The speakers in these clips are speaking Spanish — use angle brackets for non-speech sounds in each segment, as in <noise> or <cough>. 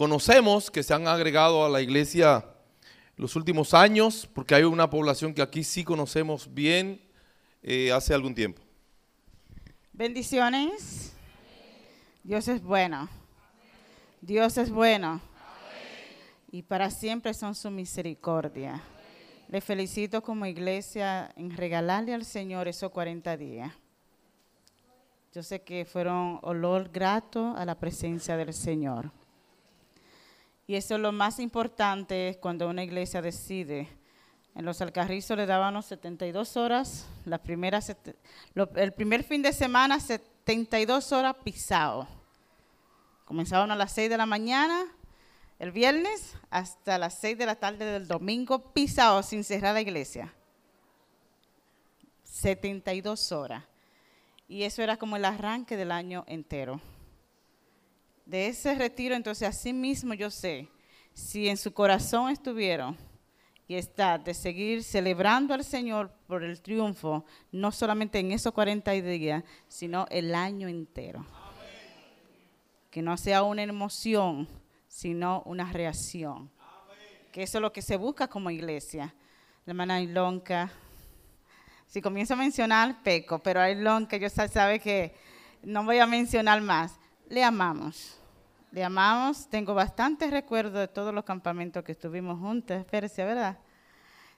conocemos, que se han agregado a la iglesia los últimos años, porque hay una población que aquí sí conocemos bien eh, hace algún tiempo. Bendiciones. Dios es bueno. Dios es bueno. Y para siempre son su misericordia. Le felicito como iglesia en regalarle al Señor esos 40 días. Yo sé que fueron olor grato a la presencia del Señor. Y eso es lo más importante cuando una iglesia decide. En los Alcarrizos le dábamos 72 horas, la primera, el primer fin de semana 72 horas pisado. Comenzaban a las 6 de la mañana, el viernes, hasta las 6 de la tarde del domingo, pisado sin cerrar la iglesia. 72 horas. Y eso era como el arranque del año entero de ese retiro, entonces así mismo yo sé, si en su corazón estuvieron y está de seguir celebrando al Señor por el triunfo, no solamente en esos 40 días, sino el año entero. Que no sea una emoción, sino una reacción. Que eso es lo que se busca como iglesia. La hermana Ilonka, si comienzo a mencionar, peco, pero Ilonka, yo sabe que no voy a mencionar más. Le amamos le amamos. Tengo bastantes recuerdos de todos los campamentos que estuvimos juntos, Persia, ¿verdad?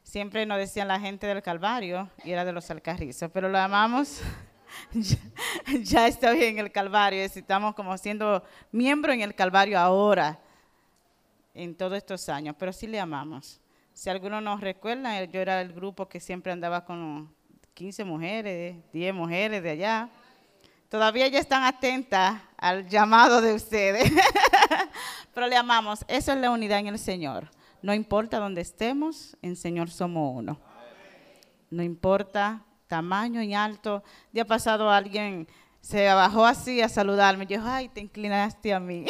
Siempre nos decían la gente del Calvario y era de los Alcarrizos, pero lo amamos. <laughs> ya, estoy en el Calvario, estamos como siendo miembro en el Calvario ahora, en todos estos años, pero sí le amamos. Si alguno nos recuerda, yo era el grupo que siempre andaba con 15 mujeres, 10 mujeres de allá Todavía ya están atentas al llamado de ustedes. <laughs> Pero le amamos. Esa es la unidad en el Señor. No importa dónde estemos, en Señor somos uno. No importa tamaño y alto. Día pasado alguien se bajó así a saludarme. Yo, ay, te inclinaste a mí.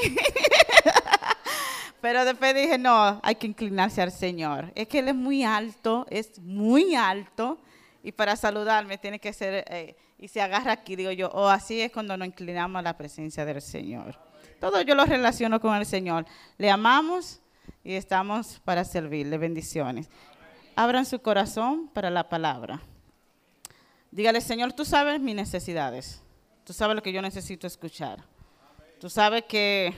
<laughs> Pero después dije, no, hay que inclinarse al Señor. Es que Él es muy alto, es muy alto. Y para saludarme tiene que ser... Eh, y se agarra aquí, digo yo, o así es cuando nos inclinamos a la presencia del Señor. Todo yo lo relaciono con el Señor. Le amamos y estamos para servirle. Bendiciones. Abran su corazón para la palabra. Dígale, Señor, tú sabes mis necesidades. Tú sabes lo que yo necesito escuchar. Tú sabes que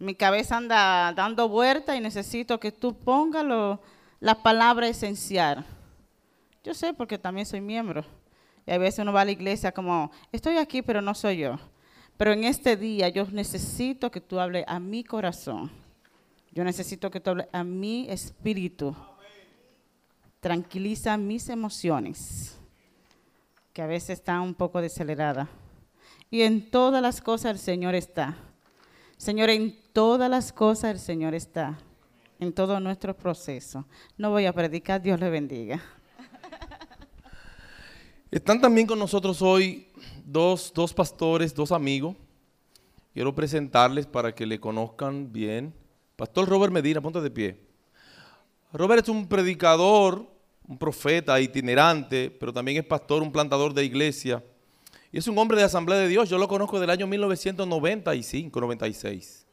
mi cabeza anda dando vuelta y necesito que tú pongas la palabra esencial. Yo sé porque también soy miembro. Y a veces uno va a la iglesia como, estoy aquí, pero no soy yo. Pero en este día yo necesito que tú hables a mi corazón. Yo necesito que tú hables a mi espíritu. Tranquiliza mis emociones, que a veces están un poco deceleradas. Y en todas las cosas el Señor está. Señor, en todas las cosas el Señor está. En todo nuestro proceso. No voy a predicar, Dios le bendiga. Están también con nosotros hoy dos, pastores, dos amigos. Quiero presentarles para que le conozcan bien. Pastor Robert Medina, ponte de pie. Robert es un predicador, un profeta itinerante, pero también es pastor, un plantador de iglesia. Y es un hombre de Asamblea de Dios. Yo lo conozco del año 1995, 96.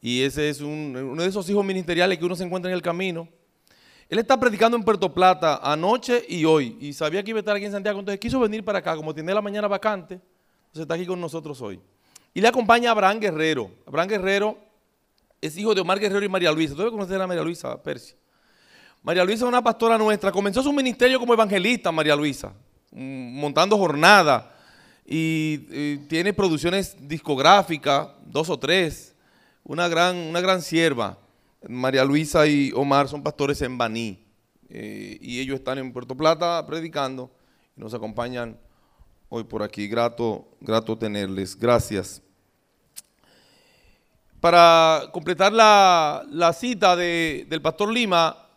Y ese es uno de esos hijos ministeriales que uno se encuentra en el camino él está predicando en Puerto Plata anoche y hoy. Y sabía que iba a estar aquí en Santiago. Entonces quiso venir para acá. Como tiene la mañana vacante, entonces está aquí con nosotros hoy. Y le acompaña a Abraham Guerrero. Abraham Guerrero es hijo de Omar Guerrero y María Luisa. ¿Tú debes conocer a María Luisa Persia? María Luisa es una pastora nuestra. Comenzó su ministerio como evangelista, María Luisa, mm, montando jornadas. Y, y, tiene producciones discográficas, dos o tres. Una gran, una gran sierva. María Luisa y Omar son pastores en Baní eh, y ellos están en Puerto Plata predicando y nos acompañan hoy por aquí. Grato, grato tenerles. Gracias. Para completar la, cita del pastor Lima,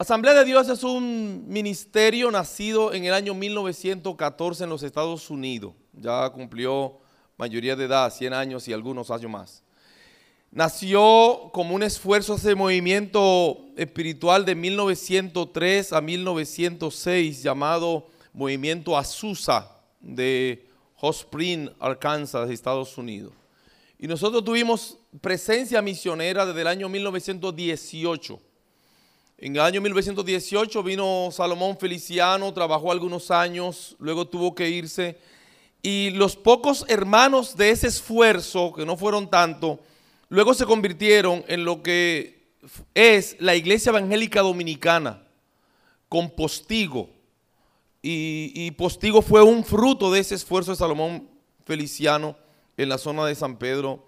Asamblea de Dios es un ministerio nacido en el año 1914 en los Estados Unidos. Ya cumplió mayoría de edad, 100 años y algunos años más. Nació como un esfuerzo ese movimiento espiritual de 1903 a 1906 llamado Movimiento Azusa de Hot Spring, Arkansas, Estados Unidos. Y nosotros tuvimos presencia misionera desde el año 1918. En el año 1918 vino Salomón Feliciano, trabajó algunos años, luego tuvo que irse. Y los pocos hermanos de ese esfuerzo, que no fueron tanto, luego se convirtieron en lo que es la Iglesia Evangélica Dominicana, con Postigo. Y, Postigo fue un fruto de ese esfuerzo de Salomón Feliciano en la zona de San Pedro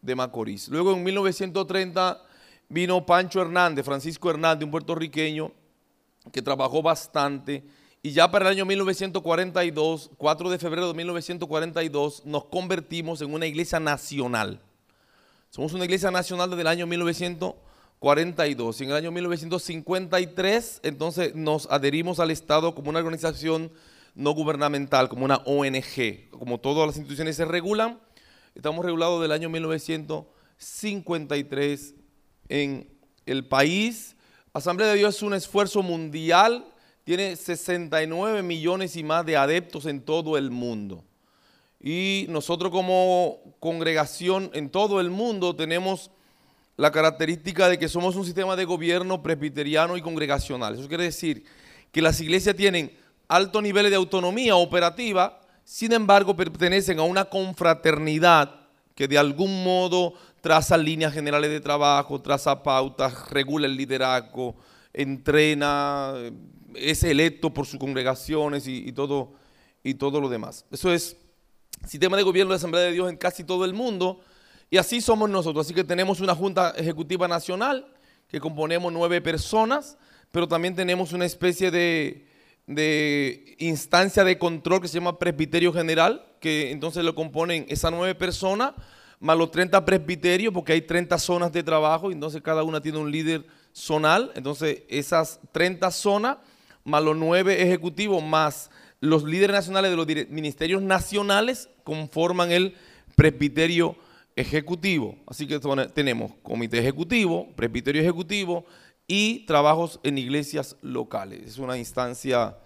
de Macorís. Luego en 1930 vino Pancho Hernández, Francisco Hernández, un puertorriqueño que trabajó bastante y ya para el año 1942, 4 de febrero de 1942, nos convertimos en una iglesia nacional. Somos una iglesia nacional desde el año 1942. Y en el año 1953, entonces nos adherimos al Estado como una organización no gubernamental, como una ONG. Como todas las instituciones se regulan, Estamos regulados del año 1953 en el país. Asamblea de Dios es un esfuerzo mundial, tiene 69 millones y más de adeptos en todo el mundo. Y nosotros como congregación en todo el mundo tenemos la característica de que somos un sistema de gobierno presbiteriano y congregacional. Eso quiere decir que las iglesias tienen altos niveles de autonomía operativa, sin embargo pertenecen a una confraternidad que de algún modo traza líneas generales de trabajo, traza pautas, regula el liderazgo, entrena, es electo por sus congregaciones y, todo, y todo lo demás. Eso es sistema de gobierno de Asamblea de Dios en casi todo el mundo y así somos nosotros. Así que tenemos una Junta Ejecutiva Nacional que componemos nueve personas, pero también tenemos una especie de de instancia de control que se llama presbiterio general, que entonces lo componen esas nueve personas, más los 30 presbiterios, porque hay 30 zonas de trabajo, y entonces cada una tiene un líder zonal, entonces esas 30 zonas, más los nueve ejecutivos, más los líderes nacionales de los ministerios nacionales, conforman el presbiterio ejecutivo. Así que tenemos comité ejecutivo, presbiterio ejecutivo, y trabajos en iglesias locales. Es una instancia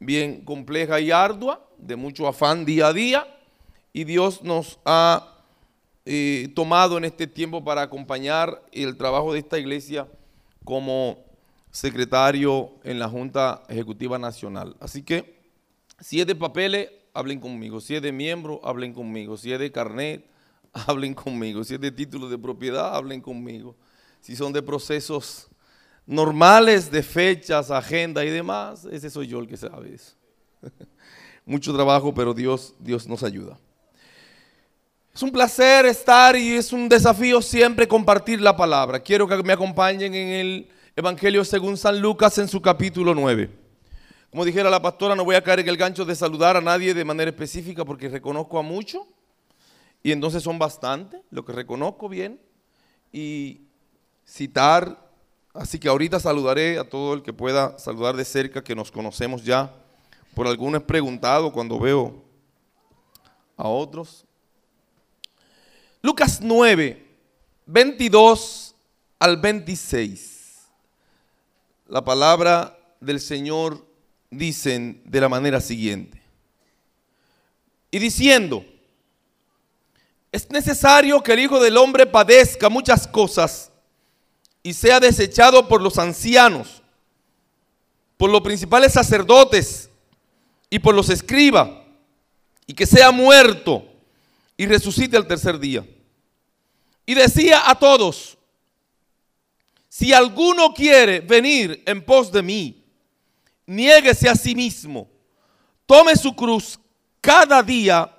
bien compleja y ardua, de mucho afán día a día, y Dios nos ha eh, tomado en este tiempo para acompañar el trabajo de esta iglesia como secretario en la Junta Ejecutiva Nacional. Así que, si es de papeles, hablen conmigo. Si es de miembro, hablen conmigo. Si es de carnet, <laughs> hablen conmigo. Si es de título de propiedad, hablen conmigo. Si son de procesos normales de fechas, agenda y demás, ese soy yo el que sabe eso. <laughs> Mucho trabajo, pero Dios, Dios nos ayuda. Es un placer estar y es un desafío siempre compartir la palabra. Quiero que me acompañen en el Evangelio según San Lucas en su capítulo 9. Como dijera la pastora, no voy a caer en el gancho de saludar a nadie de manera específica porque reconozco a mucho y entonces son bastante, lo que reconozco bien, y citar Así que ahorita saludaré a todo el que pueda saludar de cerca, que nos conocemos ya. Por algunos he preguntado cuando veo a otros. Lucas 9, 22 al 26. La palabra del Señor dicen de la manera siguiente. Y diciendo, es necesario que el Hijo del Hombre padezca muchas cosas y sea desechado por los ancianos, por los principales sacerdotes y por los escribas, y que sea muerto y resucite al tercer día. Y decía a todos, si alguno quiere venir en pos de mí, niéguese a sí mismo, tome su cruz cada día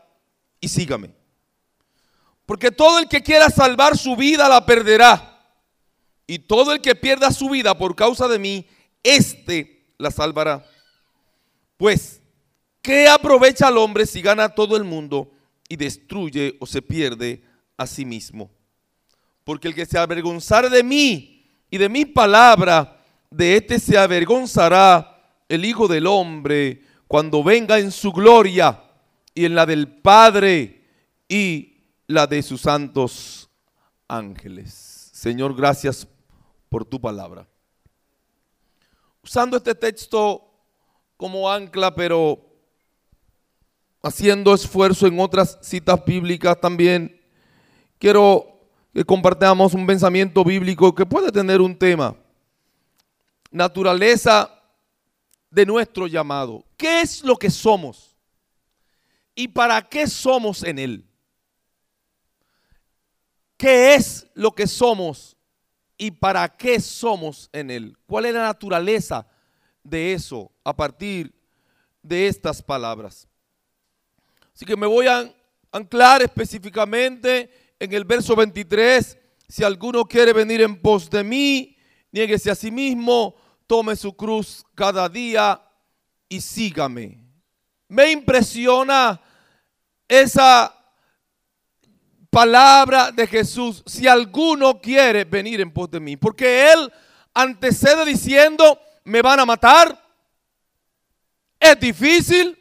y sígame. Porque todo el que quiera salvar su vida la perderá y todo el que pierda su vida por causa de mí, éste la salvará. Pues, ¿qué aprovecha al hombre si gana todo el mundo y destruye o se pierde a sí mismo? Porque el que se avergonzare de mí y de mi palabra, de éste se avergonzará el Hijo del Hombre cuando venga en su gloria y en la del Padre y la de sus santos ángeles. Señor, gracias por tu palabra. Usando este texto como ancla, pero haciendo esfuerzo en otras citas bíblicas también, quiero que compartamos un pensamiento bíblico que puede tener un tema. Naturaleza de nuestro llamado. ¿Qué es lo que somos? ¿Y para qué somos en Él? ¿Qué es lo que somos y para qué somos en Él? ¿Cuál es la naturaleza de eso a partir de estas palabras? Así que me voy a anclar específicamente en el verso 23. Si alguno quiere venir en pos de mí, niéguese a sí mismo, tome su cruz cada día y sígame. Me impresiona esa palabra de Jesús, si alguno quiere venir en pos de mí, porque Él antecede diciendo, me van a matar, es difícil,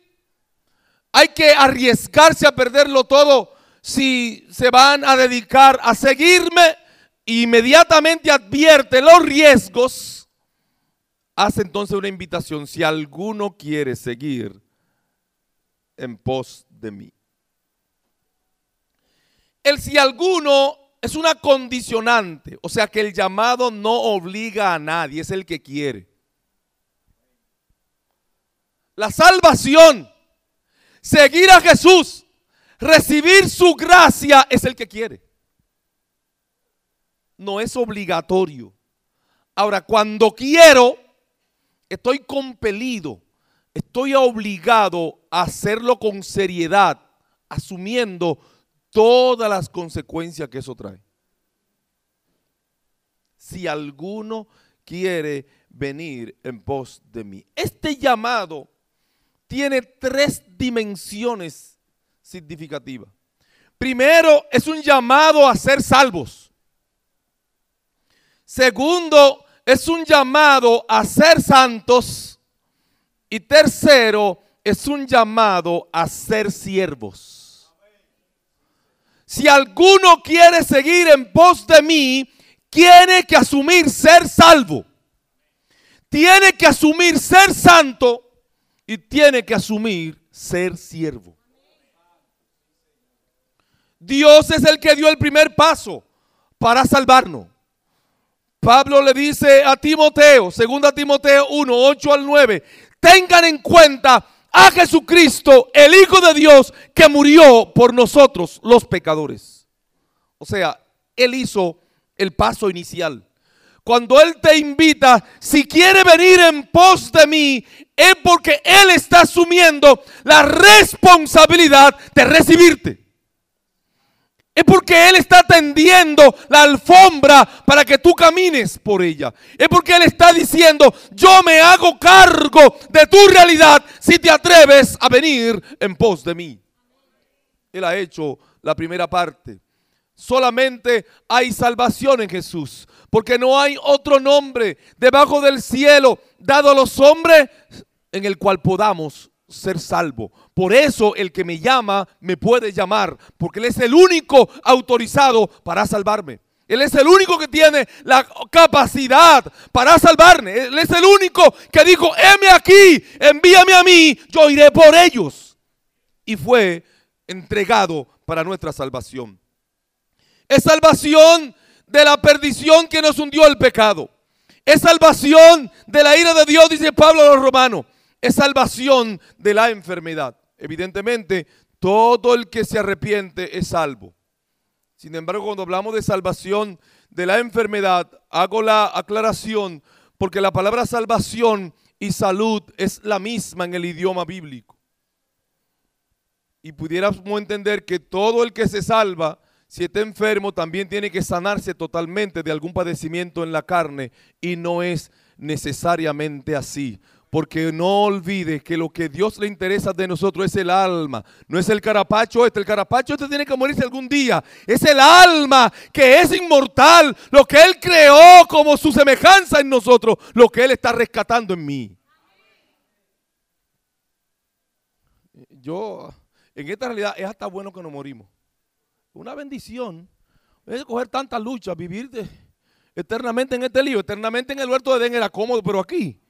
hay que arriesgarse a perderlo todo si se van a dedicar a seguirme, inmediatamente advierte los riesgos, hace entonces una invitación, si alguno quiere seguir en pos de mí. El si alguno es una condicionante, o sea que el llamado no obliga a nadie, es el que quiere. La salvación, seguir a Jesús, recibir su gracia es el que quiere. No es obligatorio. Ahora, cuando quiero, estoy compelido, estoy obligado a hacerlo con seriedad, asumiendo todas las consecuencias que eso trae. Si alguno quiere venir en pos de mí. Este llamado tiene tres dimensiones significativas. Primero, es un llamado a ser salvos. Segundo, es un llamado a ser santos. Y tercero, es un llamado a ser siervos. Si alguno quiere seguir en pos de mí, tiene que asumir ser salvo. Tiene que asumir ser santo y tiene que asumir ser siervo. Dios es el que dio el primer paso para salvarnos. Pablo le dice a Timoteo, 2 Timoteo 1, 8 al 9, tengan en cuenta a Jesucristo, el Hijo de Dios, que murió por nosotros, los pecadores. O sea, Él hizo el paso inicial. Cuando Él te invita, si quiere venir en pos de mí, es porque Él está asumiendo la responsabilidad de recibirte. Es porque Él está tendiendo la alfombra para que tú camines por ella. Es porque Él está diciendo, yo me hago cargo de tu realidad si te atreves a venir en pos de mí. Él ha hecho la primera parte. Solamente hay salvación en Jesús, porque no hay otro nombre debajo del cielo dado a los hombres en el cual podamos ser salvo. Por eso el que me llama me puede llamar, porque Él es el único autorizado para salvarme. Él es el único que tiene la capacidad para salvarme. Él es el único que dijo, heme aquí, envíame a mí, yo iré por ellos. Y fue entregado para nuestra salvación. Es salvación de la perdición que nos hundió el pecado. Es salvación de la ira de Dios, dice Pablo a los romanos es salvación de la enfermedad. Evidentemente, todo el que se arrepiente es salvo. Sin embargo, cuando hablamos de salvación de la enfermedad, hago la aclaración porque la palabra salvación y salud es la misma en el idioma bíblico. Y pudiéramos entender que todo el que se salva, si está enfermo, también tiene que sanarse totalmente de algún padecimiento en la carne y no es necesariamente así. Porque no olvides que lo que Dios le interesa de nosotros es el alma. No es el carapacho este. El carapacho este tiene que morirse algún día. Es el alma que es inmortal. Lo que Él creó como su semejanza en nosotros. Lo que Él está rescatando en mí. Yo, en esta realidad, es hasta bueno que nos morimos. Una bendición. Es coger tanta lucha, vivir eternamente en este lío. Eternamente en el huerto de Edén era cómodo, pero aquí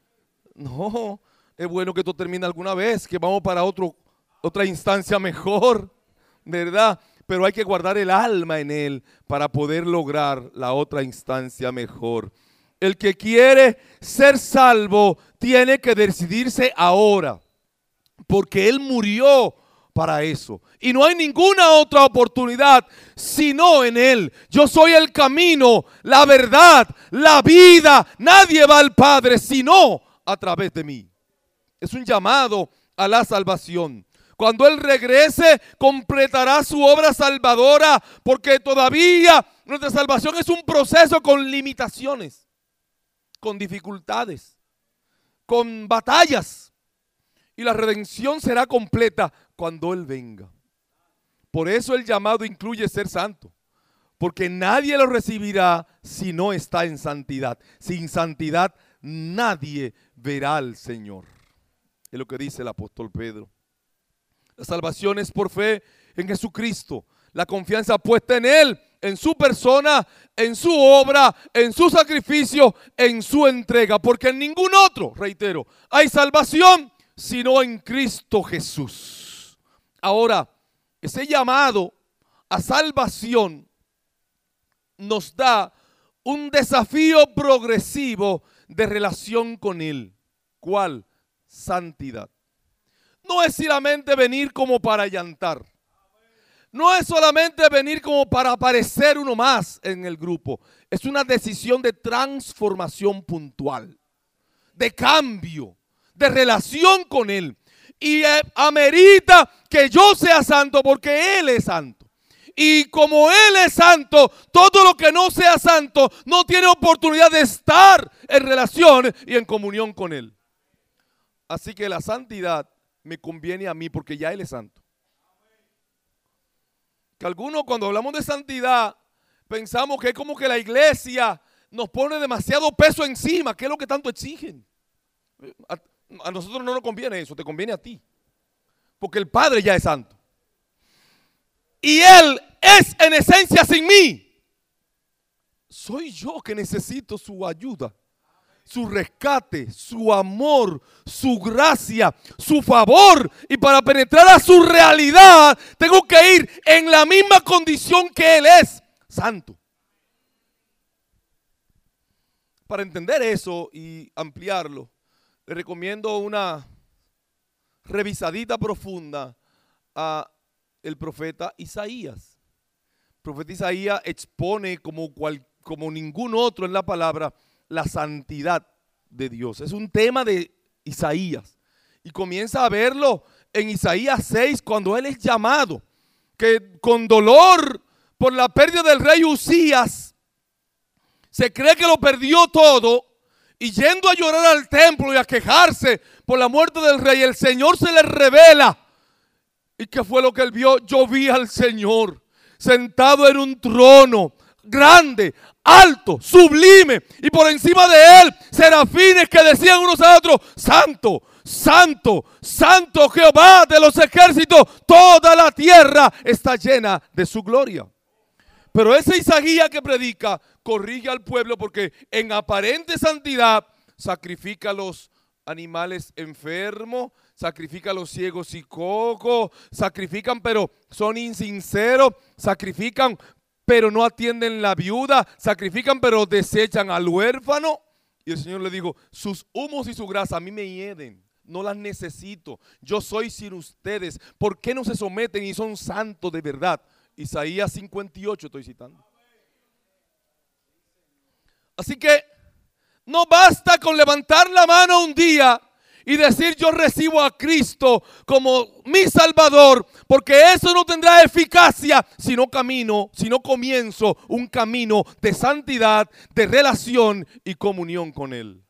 no, es bueno que esto termine alguna vez, que vamos para otro, otra instancia mejor, ¿verdad? pero hay que guardar el alma en Él para poder lograr la otra instancia mejor. El que quiere ser salvo tiene que decidirse ahora, porque Él murió para eso. Y no hay ninguna otra oportunidad sino en Él. Yo soy el camino, la verdad, la vida. Nadie va al Padre sino a través de mí. Es un llamado a la salvación. Cuando Él regrese, completará su obra salvadora, porque todavía nuestra salvación es un proceso con limitaciones, con dificultades, con batallas. Y la redención será completa cuando Él venga. Por eso el llamado incluye ser santo, porque nadie lo recibirá si no está en santidad. Sin santidad nadie verá al Señor. Es lo que dice el apóstol Pedro. La salvación es por fe en Jesucristo. La confianza puesta en Él, en su persona, en su obra, en su sacrificio, en su entrega. Porque en ningún otro, reitero, hay salvación sino en Cristo Jesús. Ahora, ese llamado a salvación nos da un desafío progresivo de relación con Él. ¿Cuál? Santidad no es solamente venir como para llantar. No es solamente venir como para aparecer uno más en el grupo. Es una decisión de transformación puntual, de cambio, de relación con Él. Y eh, amerita que yo sea santo porque Él es santo. Y como Él es santo, todo lo que no sea santo no tiene oportunidad de estar en relación y en comunión con Él. Así que la santidad me conviene a mí porque ya Él es santo. Que algunos cuando hablamos de santidad pensamos que es como que la iglesia nos pone demasiado peso encima, que es lo que tanto exigen. A, a nosotros no nos conviene eso, te conviene a ti. Porque el Padre ya es santo. Y Él es en esencia sin mí. Soy yo que necesito su ayuda su rescate, su amor, su gracia, su favor. Y para penetrar a su realidad, tengo que ir en la misma condición que Él es, santo. Para entender eso y ampliarlo, le recomiendo una revisadita profunda a el profeta Isaías. El profeta Isaías expone como, cual, como ningún otro en la palabra la santidad de Dios. Es un tema de Isaías. Y comienza a verlo en Isaías 6 cuando él es llamado, que con dolor por la pérdida del rey Usías, se cree que lo perdió todo y yendo a llorar al templo y a quejarse por la muerte del rey, el Señor se le revela. ¿Y qué fue lo que él vio? Yo vi al Señor sentado en un trono grande, alto, sublime, y por encima de él serafines que decían unos a otros, santo, santo, santo Jehová de los ejércitos, toda la tierra está llena de su gloria. Pero ese Isaías que predica corrige al pueblo porque en aparente santidad sacrifica a los animales enfermos, sacrifica a los ciegos y cocos, sacrifican pero son insinceros, sacrifican pero no atienden la viuda, sacrifican, pero desechan al huérfano. Y el Señor le dijo, sus humos y su grasa a mí me hieden, no las necesito, yo soy sin ustedes. ¿Por qué no se someten y son santos de verdad? Isaías 58 estoy citando. Así que no basta con levantar la mano un día y decir yo recibo a Cristo como mi Salvador, porque eso no tendrá eficacia si no camino, si no comienzo un camino de santidad, de relación y comunión con Él.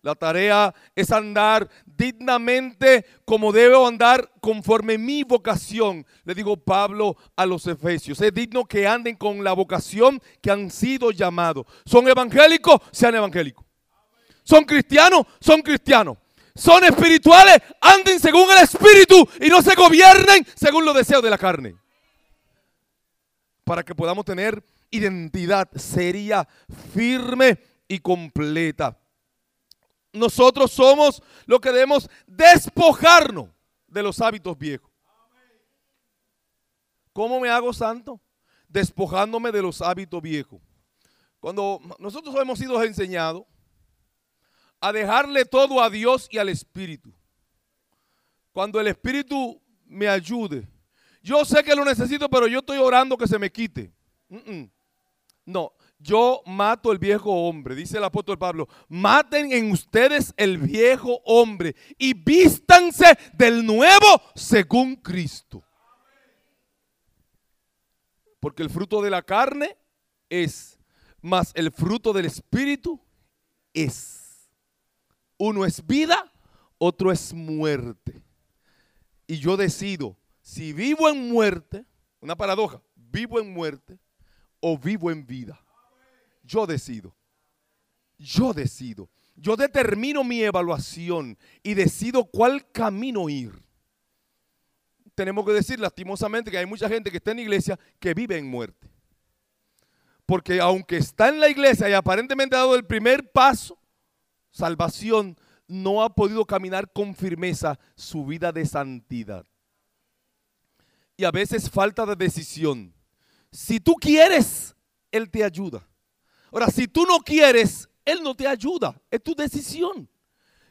La tarea es andar dignamente como debo andar conforme mi vocación. Le digo Pablo a los efesios. Es digno que anden con la vocación que han sido llamados. Son evangélicos, sean evangélicos. Son cristianos, son cristianos. Son espirituales, anden según el espíritu y no se gobiernen según los deseos de la carne. Para que podamos tener identidad seria, firme y completa. Nosotros somos lo que debemos despojarnos de los hábitos viejos. ¿Cómo me hago santo? Despojándome de los hábitos viejos. Cuando nosotros hemos sido enseñados a dejarle todo a Dios y al Espíritu. Cuando el Espíritu me ayude. Yo sé que lo necesito, pero yo estoy orando que se me quite. No, yo mato el viejo hombre, dice el apóstol Pablo. Maten en ustedes el viejo hombre y vístanse del nuevo según Cristo. Porque el fruto de la carne es, más el fruto del Espíritu es. Uno es vida, otro es muerte. Y yo decido si vivo en muerte, una paradoja, vivo en muerte o vivo en vida. Yo decido. Yo decido. Yo determino mi evaluación y decido cuál camino ir. Tenemos que decir lastimosamente que hay mucha gente que está en iglesia que vive en muerte. Porque aunque está en la iglesia y aparentemente ha dado el primer paso, salvación, no ha podido caminar con firmeza su vida de santidad y a veces falta de decisión. Si tú quieres, Él te ayuda. Ahora, si tú no quieres, Él no te ayuda. Es tu decisión.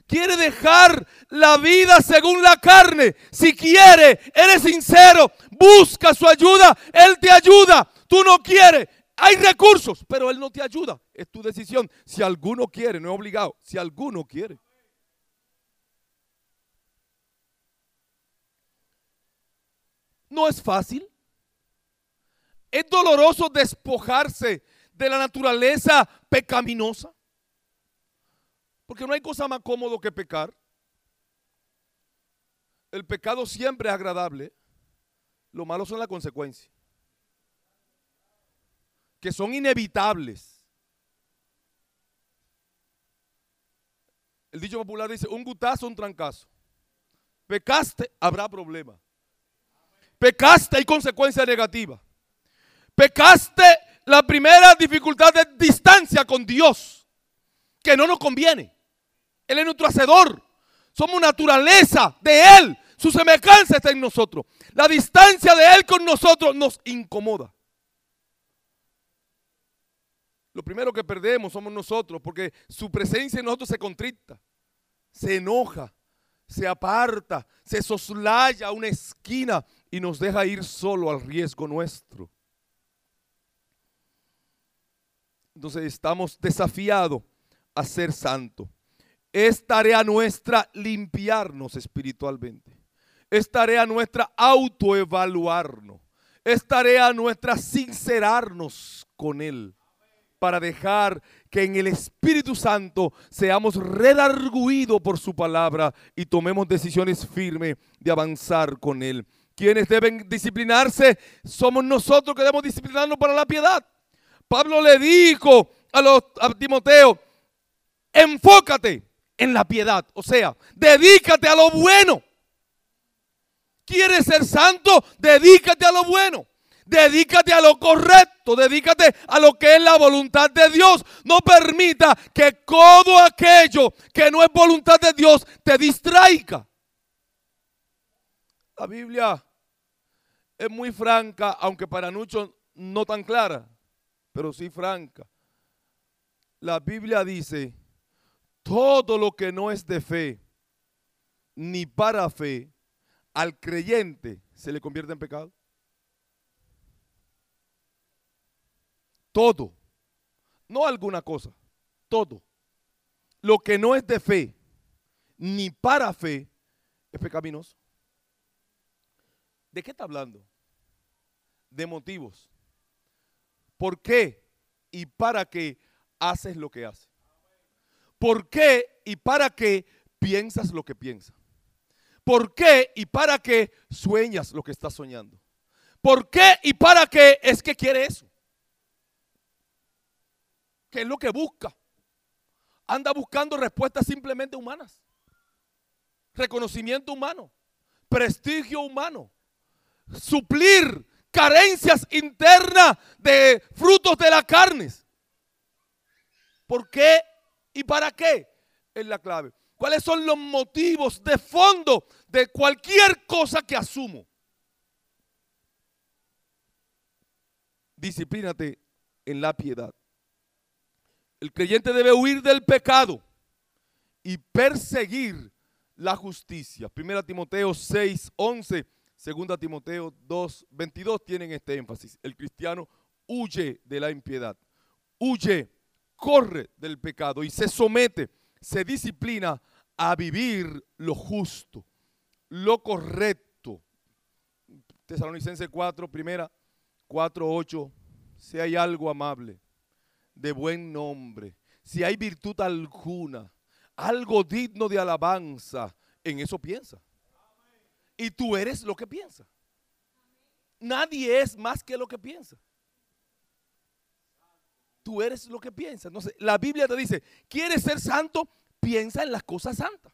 Quiere dejar la vida según la carne. Si quiere, eres sincero, busca su ayuda, Él te ayuda. Tú no quieres, hay recursos, pero Él no te ayuda. Es tu decisión. Si alguno quiere, no es obligado. Si alguno quiere. No es fácil. Es doloroso despojarse de la naturaleza pecaminosa. Porque no hay cosa más cómodo que pecar. El pecado siempre es agradable. Lo malo son las consecuencias. Que son inevitables. El dicho popular dice, un gutazo, un trancazo. Pecaste, habrá problema. Pecaste, hay consecuencia negativa. Pecaste, la primera dificultad de distancia con Dios, que no nos conviene. Él es nuestro hacedor. Somos naturaleza de Él. Su semejanza está en nosotros. La distancia de Él con nosotros nos incomoda. Lo primero que perdemos somos nosotros, porque su presencia en nosotros se contrita, se enoja, se aparta, se soslaya a una esquina y nos deja ir solo al riesgo nuestro. Entonces estamos desafiados a ser santo. Es tarea nuestra limpiarnos espiritualmente. Es tarea nuestra autoevaluarnos. Es tarea nuestra sincerarnos con Él para dejar que en el Espíritu Santo seamos redarguidos por su palabra y tomemos decisiones firmes de avanzar con Él. Quienes deben disciplinarse somos nosotros que debemos disciplinarnos para la piedad. Pablo le dijo a, los, a Timoteo, enfócate en la piedad, o sea, dedícate a lo bueno. ¿Quieres ser santo? Dedícate a lo bueno. Dedícate a lo correcto, dedícate a lo que es la voluntad de Dios. No permita que todo aquello que no es voluntad de Dios te distraiga. La Biblia es muy franca, aunque para muchos no tan clara, pero sí franca. La Biblia dice, todo lo que no es de fe, ni para fe, al creyente se le convierte en pecado. Todo. No alguna cosa. Todo. Lo que no es de fe, ni para fe, es pecaminoso. ¿De qué está hablando? De motivos. ¿Por qué y para qué haces lo que haces? ¿Por qué y para qué piensas lo que piensas? ¿Por qué y para qué sueñas lo que estás soñando? ¿Por qué y para qué es que quiere eso? ¿Qué es lo que busca? Anda buscando respuestas simplemente humanas. Reconocimiento humano. Prestigio humano. Suplir carencias internas de frutos de la carne. ¿Por qué y para qué? Es la clave. ¿Cuáles son los motivos de fondo de cualquier cosa que asumo? disciplínate en la piedad. El creyente debe huir del pecado y perseguir la justicia. Primera Timoteo 6, 11, segunda Timoteo 2, 22 tienen este énfasis. El cristiano huye de la impiedad, huye, corre del pecado y se somete, se disciplina a vivir lo justo, lo correcto. Tesalonicense 4, primera 4, 8, si hay algo amable, de buen nombre, si hay virtud alguna, algo digno de alabanza, en eso piensa. Y tú eres lo que piensa. Nadie es más que lo que piensa. Tú eres lo que piensas. No sé, la Biblia te dice, ¿quieres ser santo? Piensa en las cosas santas.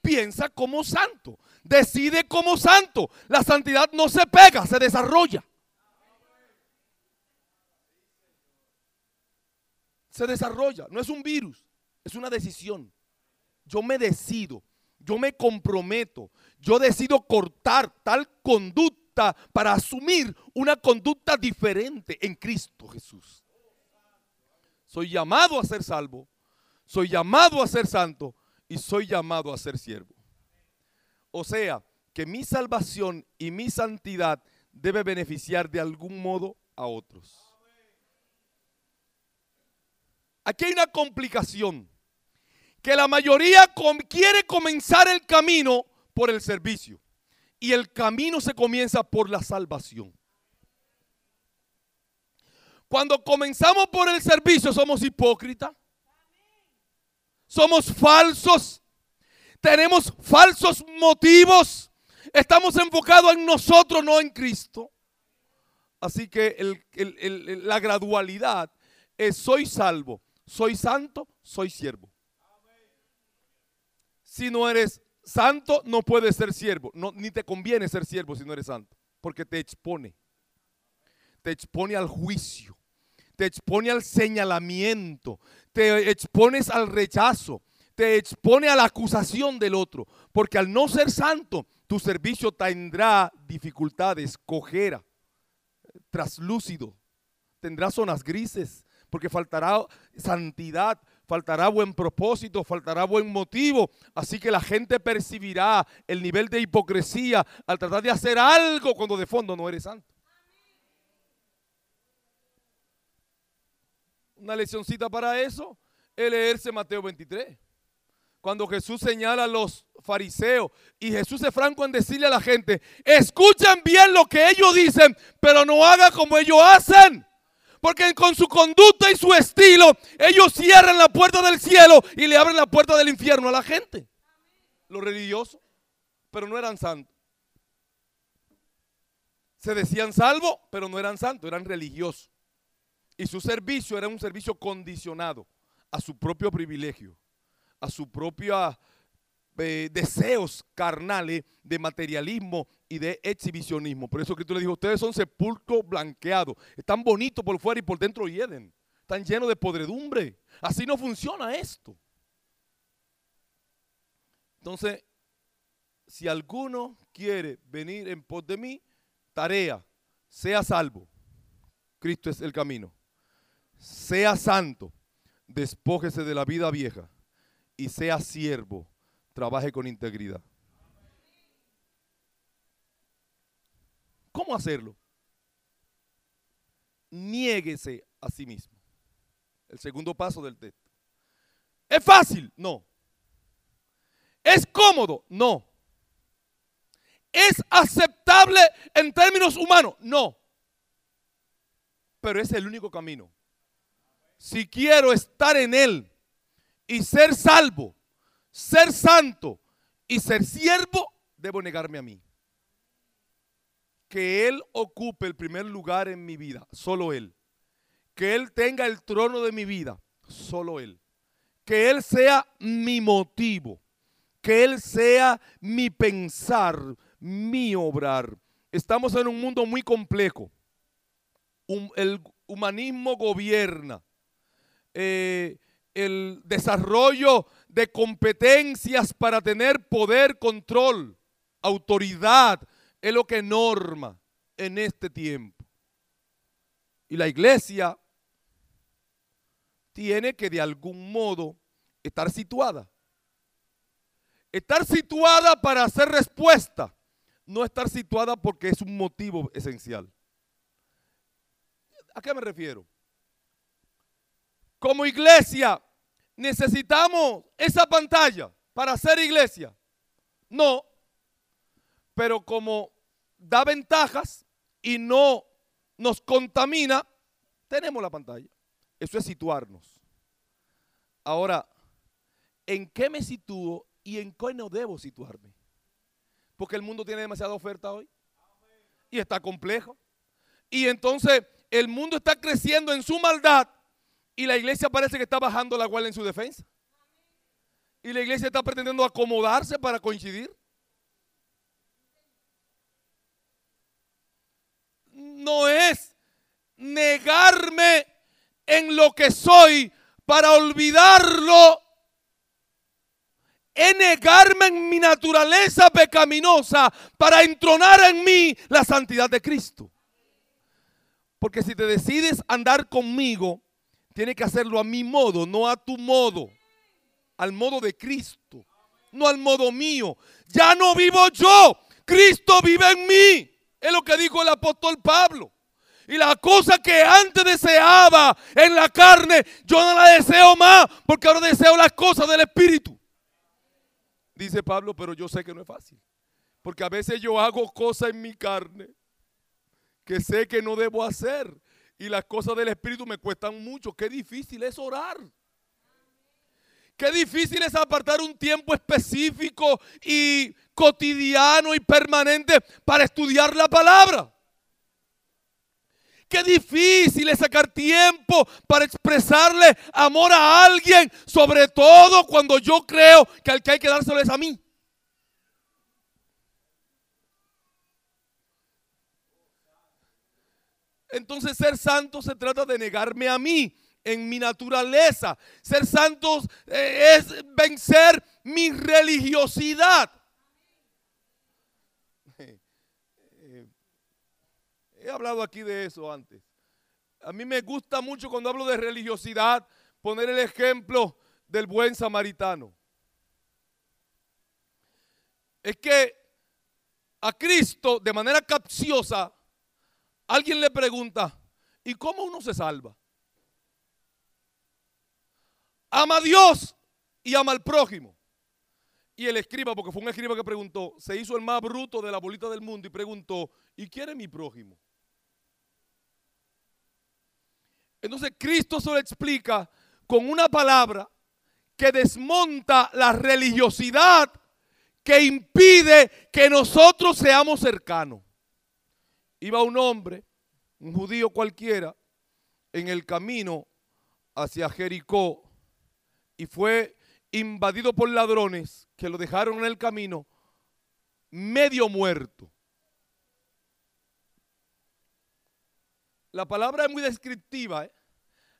Piensa como santo. Decide como santo. La santidad no se pega, se desarrolla. Se desarrolla. No es un virus, es una decisión. Yo me decido, yo me comprometo, yo decido cortar tal conducta para asumir una conducta diferente en Cristo Jesús. Soy llamado a ser salvo, soy llamado a ser santo y soy llamado a ser siervo. O sea, que mi salvación y mi santidad debe beneficiar de algún modo a otros. Aquí hay una complicación que la mayoría quiere comenzar el camino por el servicio. Y el camino se comienza por la salvación. Cuando comenzamos por el servicio somos hipócritas. Somos falsos. Tenemos falsos motivos. Estamos enfocados en nosotros, no en Cristo. Así que la gradualidad es soy salvo, soy santo, soy siervo. Si no eres santo, no puedes ser siervo. No, ni te conviene ser siervo si no eres santo, porque te expone. Te expone al juicio, te expone al señalamiento, te expones al rechazo, te expone a la acusación del otro, porque al no ser santo, tu servicio tendrá dificultades, cojera, traslúcido, tendrá zonas grises, porque faltará santidad, faltará buen propósito, faltará buen motivo. Así que la gente percibirá el nivel de hipocresía al tratar de hacer algo cuando de fondo no eres santo. Una leccioncita para eso es leerse Mateo 23. Cuando Jesús señala a los fariseos y Jesús es franco en decirle a la gente, escuchen bien lo que ellos dicen, pero no hagan como ellos hacen. Porque con su conducta y su estilo, ellos cierran la puerta del cielo y le abren la puerta del infierno a la gente. Los religiosos, pero no eran santos. Se decían salvos, pero no eran santos, eran religiosos. Y su servicio era un servicio condicionado a su propio privilegio, a su propia eh, deseos carnales de materialismo y de exhibicionismo. Por eso Cristo le dijo, ustedes son sepulcro blanqueados, están bonitos por fuera y por dentro hieden, están llenos de podredumbre. Así no funciona esto. Entonces, si alguno quiere venir en pos de mí, tarea, sea salvo. Cristo es el camino. Sea santo, despójese de la vida vieja y sea siervo trabaje con integridad. ¿Cómo hacerlo? Niéguese a sí mismo. El segundo paso del texto. ¿Es fácil? No. ¿Es cómodo? No. ¿Es aceptable en términos humanos? No. Pero es el único camino. Si quiero estar en Él y ser salvo, ser santo y ser siervo, debo negarme a mí. Que Él ocupe el primer lugar en mi vida, solo Él. Que Él tenga el trono de mi vida, solo Él. Que Él sea mi motivo. Que Él sea mi pensar, mi obrar. Estamos en un mundo muy complejo. el humanismo gobierna. Eh, el desarrollo de competencias para tener poder, control, autoridad, es lo que norma en este tiempo. Y la iglesia tiene que de algún modo estar situada. Estar situada para hacer respuesta, no estar situada porque es un motivo esencial. ¿A qué me refiero? Como iglesia, necesitamos esa pantalla para hacer iglesia. No, pero como da ventajas y no nos contamina, tenemos la pantalla. Eso es situarnos. Ahora, ¿en qué me sitúo y en qué no debo situarme? Porque el mundo tiene demasiada oferta hoy. Y está complejo. Y entonces el mundo está creciendo en su maldad y la iglesia parece que está bajando la guardia en su defensa. Y la iglesia está pretendiendo acomodarse para coincidir. No es negarme en lo que soy para olvidarlo. Es negarme en mi naturaleza pecaminosa para entronar en mí la santidad de Cristo. Porque si te decides andar conmigo, tienes que hacerlo a mi modo, no a tu modo. Al modo de Cristo, no al modo mío. Ya no vivo yo, Cristo vive en mí. Es lo que dijo el apóstol Pablo. Y la cosa que antes deseaba en la carne, yo no la deseo más, porque ahora deseo las cosas del Espíritu. Dice Pablo, pero yo sé que no es fácil. Porque a veces yo hago cosas en mi carne que sé que no debo hacer. Y las cosas del Espíritu me cuestan mucho. Qué difícil es orar. Qué difícil es apartar un tiempo específico y cotidiano y permanente para estudiar la palabra. Qué difícil es sacar tiempo para expresarle amor a alguien, sobre todo cuando yo creo que al que hay que dárselo es a mí. Entonces ser santo se trata de negarme a mí en mi naturaleza. Ser santos eh, es vencer mi religiosidad. He hablado aquí de eso antes. A mí me gusta mucho cuando hablo de religiosidad poner el ejemplo del buen samaritano. Es que a Cristo de manera capciosa alguien le pregunta, ¿y cómo uno se salva? Ama a Dios y ama al prójimo. Y el escriba, porque fue un escriba que preguntó, se hizo el más bruto de la bolita del mundo y preguntó, ¿y quién es mi prójimo? Entonces Cristo se lo explica con una palabra que desmonta la religiosidad que impide que nosotros seamos cercanos. Iba un hombre, un judío cualquiera, en el camino hacia Jericó y fue invadido por ladrones que lo dejaron en el camino medio muerto. La palabra es muy descriptiva. ¿eh?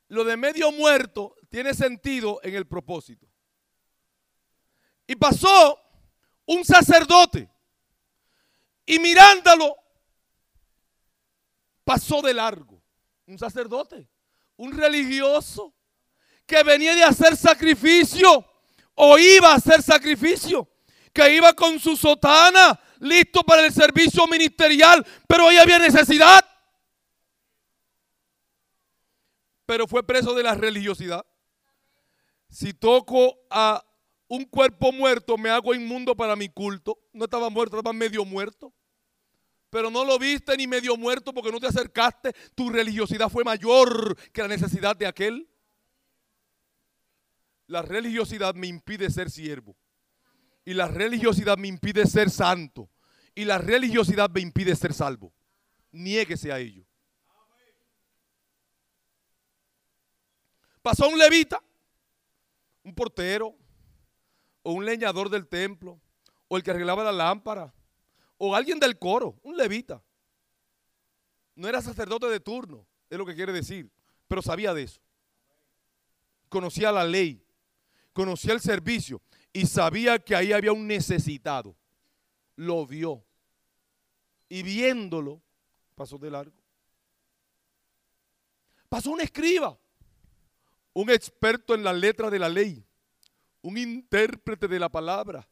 Lo de medio muerto tiene sentido en el propósito. Y pasó un sacerdote y mirándolo pasó de largo. Un sacerdote, un religioso que venía de hacer sacrificio o iba a hacer sacrificio, que iba con su sotana listo para el servicio ministerial, pero hoy había necesidad. Pero fue preso de la religiosidad. Si toco a un cuerpo muerto, me hago inmundo para mi culto. No estaba muerto, estaba medio muerto. Pero no lo viste ni medio muerto porque no te acercaste. Tu religiosidad fue mayor que la necesidad de aquel. La religiosidad me impide ser siervo. Y la religiosidad me impide ser santo. Y la religiosidad me impide ser salvo. Niéguese a ello. Pasó un levita, un portero, o un leñador del templo, o el que arreglaba la lámpara, o alguien del coro, un levita. No era sacerdote de turno, es lo que quiere decir, pero sabía de eso. Conocía la ley, conocía el servicio y sabía que ahí había un necesitado. Lo vio. Y viéndolo, pasó de largo. pasó un escriba, un experto en la letra de la ley, un intérprete de la palabra,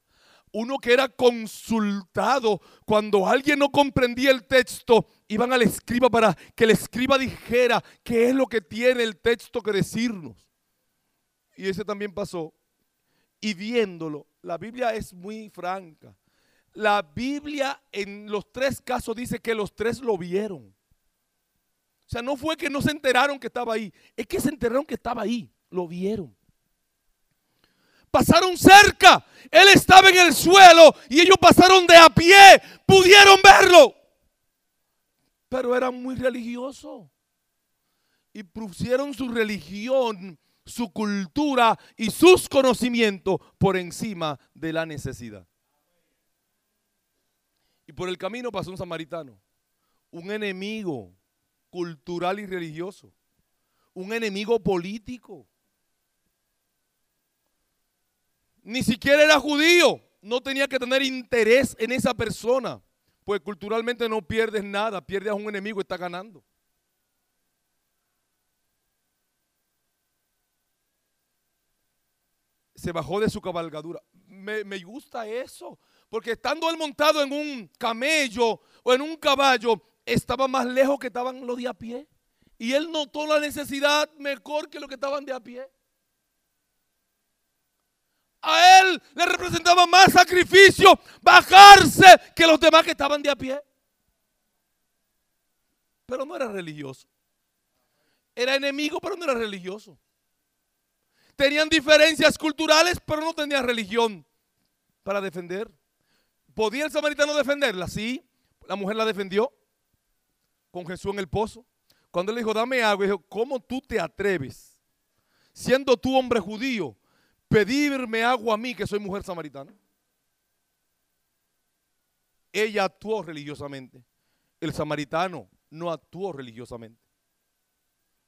uno que era consultado cuando alguien no comprendía el texto, iban al escriba para que el escriba dijera qué es lo que tiene el texto que decirnos. Y ese también pasó. Y viéndolo, la Biblia es muy franca. La Biblia en los tres casos dice que los tres lo vieron. O sea, no fue que no se enteraron que estaba ahí, es que se enteraron que estaba ahí, lo vieron pasaron cerca. Él estaba en el suelo y ellos pasaron de a pie. Pudieron verlo. Pero eran muy religiosos. Y pusieron su religión, su cultura y sus conocimientos por encima de la necesidad. Y por el camino pasó un samaritano, un enemigo cultural y religioso, un enemigo político Ni siquiera era judío. No tenía que tener interés en esa persona. Pues culturalmente no pierdes nada. Pierdes a un enemigo y está ganando. Se bajó de su cabalgadura. Me, me gusta eso. Porque estando él montado en un camello o en un caballo, estaba más lejos que estaban los de a pie. Y él notó la necesidad mejor que los que estaban de a pie a él le representaba más sacrificio bajarse que los demás que estaban de a pie. Pero no era religioso. Era enemigo, pero no era religioso. Tenían diferencias culturales, pero no tenían religión para defender. ¿Podía el samaritano defenderla? Sí. La mujer la defendió con Jesús en el pozo. Cuando él dijo, dame agua, dijo, ¿cómo tú te atreves? Siendo tú hombre judío, pedirme agua a mí, que soy mujer samaritana. Ella actuó religiosamente. El samaritano no actuó religiosamente.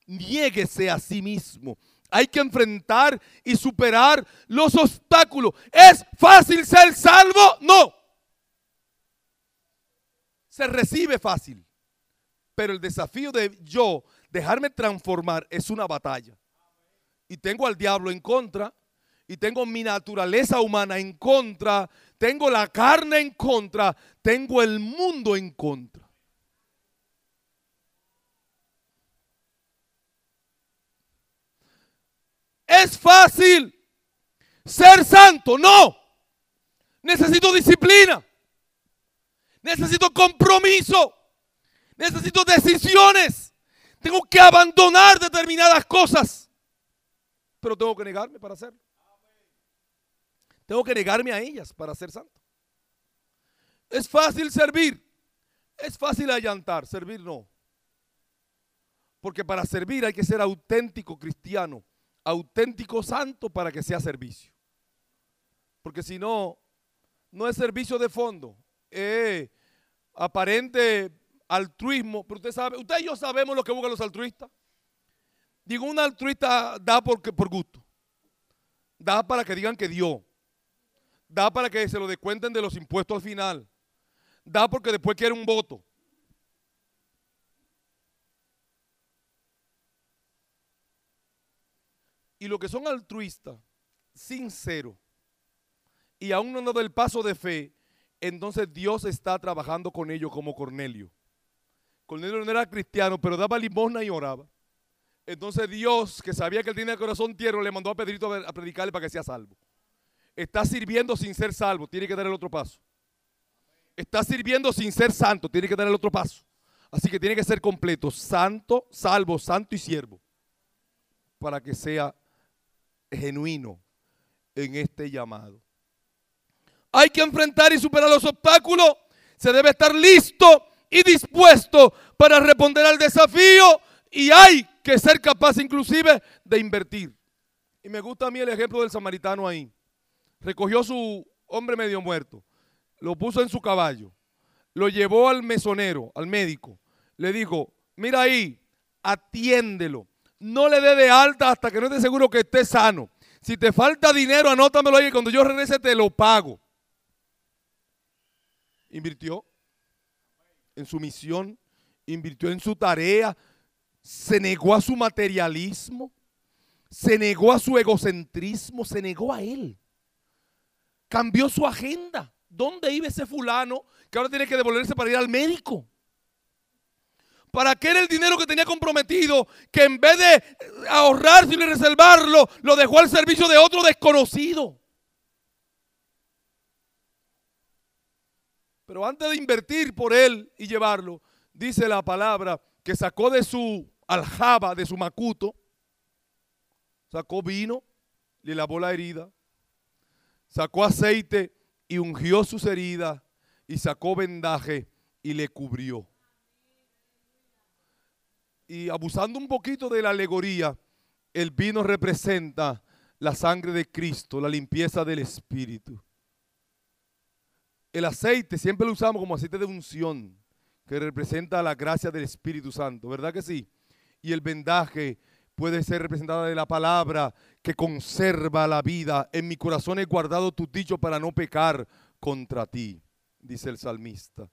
Niéguese a sí mismo. Hay que enfrentar y superar los obstáculos. ¿Es fácil ser salvo? No. Se recibe fácil. Pero el desafío de yo dejarme transformar es una batalla. Y tengo al diablo en contra y tengo mi naturaleza humana en contra, tengo la carne en contra, tengo el mundo en contra. Es fácil ser santo, no. Necesito disciplina. Necesito compromiso. Necesito decisiones. Tengo que abandonar determinadas cosas. Pero tengo que negarme para hacerlo. Tengo que negarme a ellas para ser santo. Es fácil servir. Es fácil allantar. Servir no. Porque para servir hay que ser auténtico cristiano. Auténtico santo para que sea servicio. Porque si no, no es servicio de fondo. Es aparente altruismo. Pero usted sabe, usted y yo sabemos lo que buscan los altruistas. Digo, un altruista da porque, por gusto. Da para que digan que dio da para que se lo descuenten de los impuestos al final, da porque después quiere un voto. Y los que son altruistas, sinceros, y aún no han dado el paso de fe, entonces Dios está trabajando con ellos como Cornelio. Cornelio no era cristiano, pero daba limosna y oraba. Entonces Dios, que sabía que él tenía el corazón tierno, le mandó a Pedrito a predicarle para que sea salvo. Está sirviendo sin ser salvo, tiene que dar el otro paso. Está sirviendo sin ser santo, tiene que dar el otro paso. Así que tiene que ser completo, santo, salvo, santo y siervo, para que sea genuino en este llamado. Hay que enfrentar y superar los obstáculos. Se debe estar listo y dispuesto para responder al desafío y hay que ser capaz inclusive de invertir. Y me gusta a mí el ejemplo del samaritano ahí recogió su hombre medio muerto, lo puso en su caballo, lo llevó al mesonero, al médico, le dijo, mira ahí, atiéndelo, no le dé de alta hasta que no esté seguro que esté sano. Si te falta dinero, anótamelo ahí y cuando yo regrese te lo pago. Invirtió en su misión, invirtió en su tarea, se negó a su materialismo, se negó a su egocentrismo, se negó a él. Cambió su agenda. ¿Dónde iba ese fulano que ahora tiene que devolverse para ir al médico? ¿Para qué era el dinero que tenía comprometido que en vez de ahorrarse y reservarlo, lo dejó al servicio de otro desconocido? Pero antes de invertir por él y llevarlo, dice la palabra que sacó de su aljaba, de su macuto, sacó vino, le lavó la herida, sacó aceite y ungió sus heridas y sacó vendaje y le cubrió. Y abusando un poquito de la alegoría, el vino representa la sangre de Cristo, la limpieza del Espíritu. El aceite siempre lo usamos como aceite de unción, que representa la gracia del Espíritu Santo, ¿verdad que sí? Y el vendaje puede ser representada de la palabra que conserva la vida. En mi corazón he guardado tu dicho para no pecar contra ti, dice el salmista.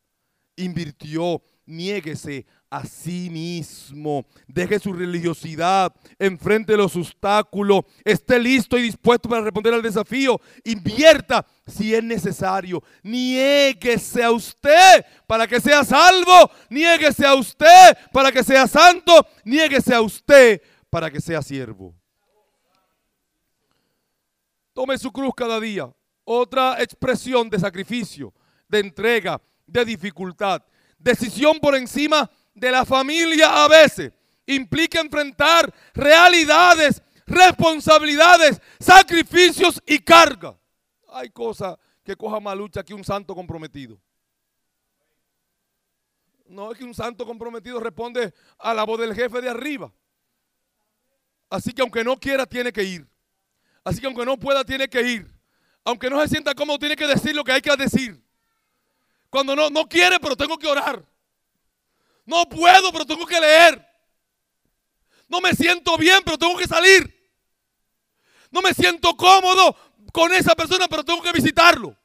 Invirtió, niéguese a sí mismo, deje su religiosidad, enfrente los obstáculos, esté listo y dispuesto para responder al desafío, invierta si es necesario, niéguese a usted para que sea salvo, niéguese a usted para que sea santo, niéguese a usted para que sea siervo. Tome su cruz cada día. Otra expresión de sacrificio, de entrega, de dificultad. Decisión por encima de la familia a veces. Implica enfrentar realidades, responsabilidades, sacrificios y carga. Hay cosas que coja más lucha que un santo comprometido. No es que un santo comprometido responde a la voz del jefe de arriba. Así que aunque no quiera, tiene que ir. Así que aunque no pueda, tiene que ir. Aunque no se sienta cómodo, tiene que decir lo que hay que decir. Cuando no, no quiere, pero tengo que orar. No puedo, pero tengo que leer. No me siento bien, pero tengo que salir. No me siento cómodo con esa persona, pero tengo que visitarlo.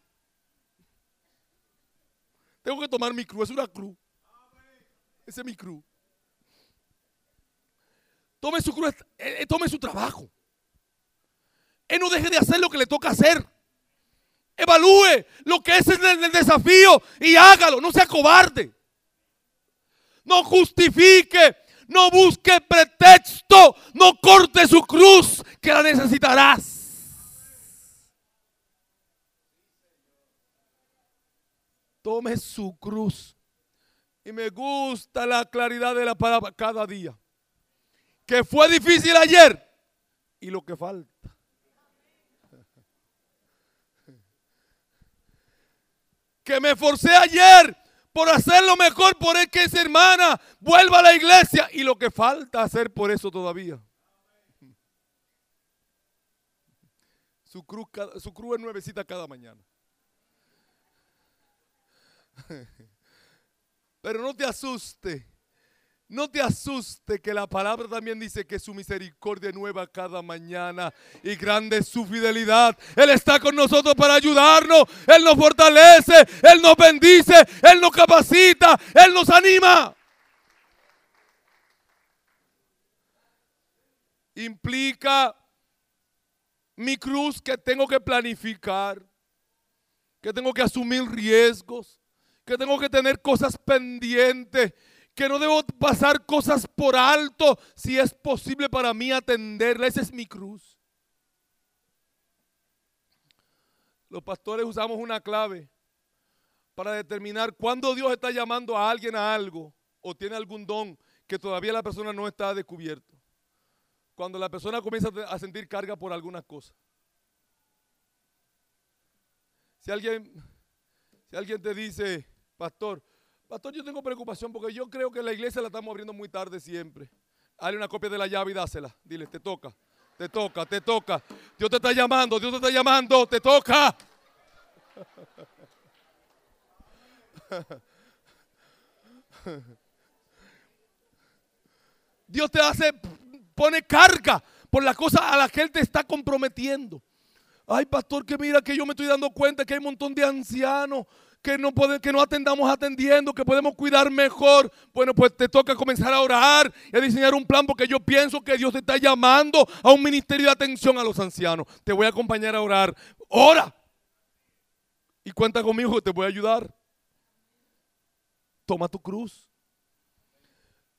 Tengo que tomar mi cruz, es una cruz. Ese es mi cruz. Tome su cruz, eh, eh, tome su trabajo. Él no deje de hacer lo que le toca hacer. Evalúe lo que es el, desafío y hágalo. No sea cobarde. No justifique. No busque pretexto. No corte su cruz que la necesitarás. Tome su cruz. Y me gusta la claridad de la palabra cada día que fue difícil ayer y lo que falta. Que me forcé ayer por hacerlo mejor por que es hermana, vuelva a la iglesia y lo que falta hacer por eso todavía. Su cruz, su cruz es nuevecita cada mañana. <laughs> Pero no te asuste no te asuste que la palabra también dice que su misericordia nueva cada mañana y grande es su fidelidad. Él está con nosotros para ayudarnos. Él nos fortalece, Él nos bendice, Él nos capacita, Él nos anima. Implica mi cruz que tengo que planificar, que tengo que asumir riesgos, que tengo que tener cosas pendientes que no debo pasar cosas por alto si es posible para mí atenderla. Esa es mi cruz. Los pastores usamos una clave para determinar cuándo Dios está llamando a alguien a algo o tiene algún don que todavía la persona no está descubierto. Cuando la persona comienza a sentir carga por algunas cosas. Si alguien, si alguien te dice, pastor, Pastor, yo tengo preocupación porque yo creo que la iglesia la estamos abriendo muy tarde siempre. Dale una copia de la llave y dásela. Dile, te toca, te toca, te toca. Dios te está llamando, Dios te está llamando, te toca. <laughs> Dios te hace, pone carga por la cosa a la que Él te está comprometiendo. Ay, pastor, que mira que yo me estoy dando cuenta que hay un montón de ancianos que no, puede, que no atendamos atendiendo, que podemos cuidar mejor. Bueno, pues te toca comenzar a orar y a diseñar un plan porque yo pienso que Dios te está llamando a un ministerio de atención a los ancianos. Te voy a acompañar a orar. Ora. Y cuenta conmigo te voy a ayudar. Toma tu cruz.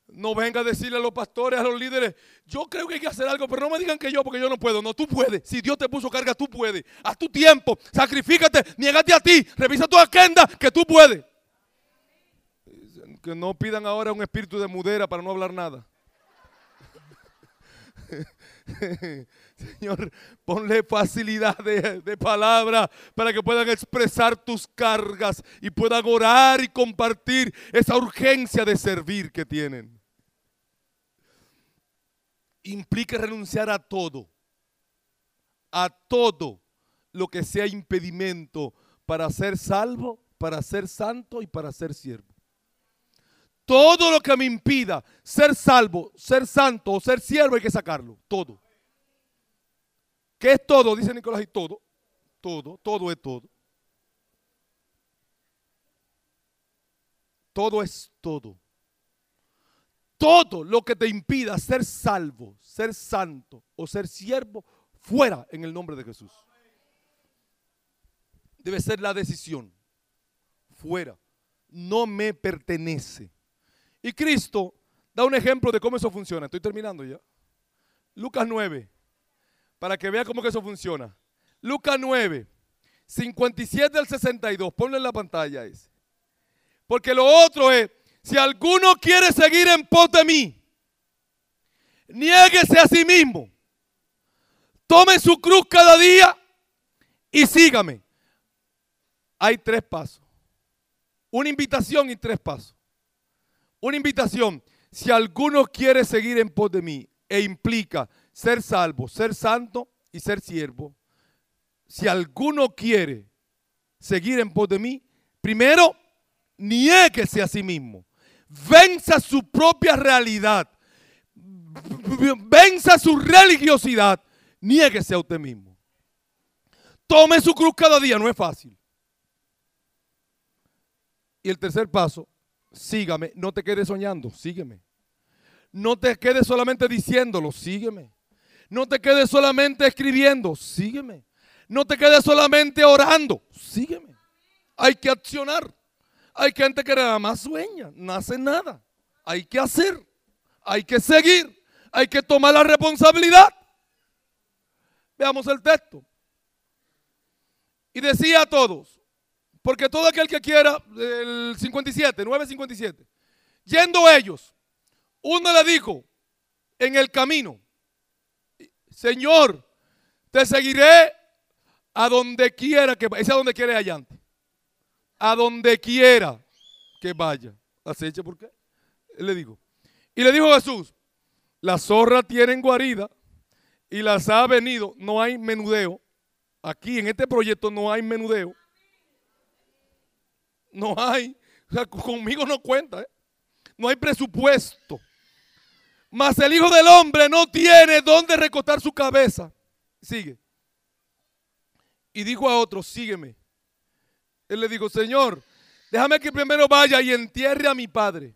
No venga a decirle a los pastores, a los líderes, yo creo que hay que hacer algo, pero no me digan que yo, porque yo no puedo. No, tú puedes. Si Dios te puso carga, tú puedes. Haz tu tiempo, sacrifícate, niégate a ti, revisa tu agenda, que tú puedes. Que no pidan ahora un espíritu de mudera para no hablar nada. <laughs> Señor, ponle facilidad de, de, palabra para que puedan expresar tus cargas y puedan orar y compartir esa urgencia de servir que tienen. Implica renunciar a todo, a todo lo que sea impedimento para ser salvo, para ser santo y para ser siervo. Todo lo que me impida ser salvo, ser santo o ser siervo hay que sacarlo, todo. ¿Qué es todo? Dice Nicolás, y todo. Todo, todo es todo. Todo es todo. Todo lo que te impida ser salvo, ser santo o ser siervo, fuera en el nombre de Jesús. Debe ser la decisión. Fuera. No me pertenece. Y Cristo da un ejemplo de cómo eso funciona. Estoy terminando ya. Lucas 9 para que vea cómo que eso funciona. Lucas 9, 57 al 62, ponlo en la pantalla ese. Porque lo otro es, si alguno quiere seguir en pos de mí, niéguese a sí mismo, tome su cruz cada día y sígame. Hay tres pasos. Una invitación y tres pasos. Una invitación, si alguno quiere seguir en pos de mí, e implica ser salvo, ser santo y ser siervo, si alguno quiere seguir en pos de mí, primero, niéguese a sí mismo. Venza su propia realidad. Venza su religiosidad. Niéguese a usted mismo. Tome su cruz cada día, no es fácil. Y el tercer paso, sígame, no te quedes soñando, sígueme. No te quedes solamente diciéndolo, sígueme. No te quedes solamente escribiendo, sígueme. No te quedes solamente orando, sígueme. Hay que accionar. Hay gente que nada más sueña, no hace nada. Hay que hacer, hay que seguir, hay que tomar la responsabilidad. Veamos el texto. Y decía a todos, porque todo aquel que quiera, el 57, 957, yendo ellos, uno le dijo en el camino, Señor, te seguiré a donde quiera que. Ese a donde quiera allante. A donde quiera que vaya. Aceche, ¿por qué? Le digo. Y le dijo Jesús, la zorra tiene guarida y las ha venido. No hay menudeo. Aquí en este proyecto no hay menudeo. No hay. Conmigo no cuenta. ¿eh? No hay presupuesto. Mas el Hijo del Hombre no tiene dónde recostar su cabeza. Sigue. Y dijo a otro, sígueme. Él le dijo, Señor, déjame que primero vaya y entierre a mi padre.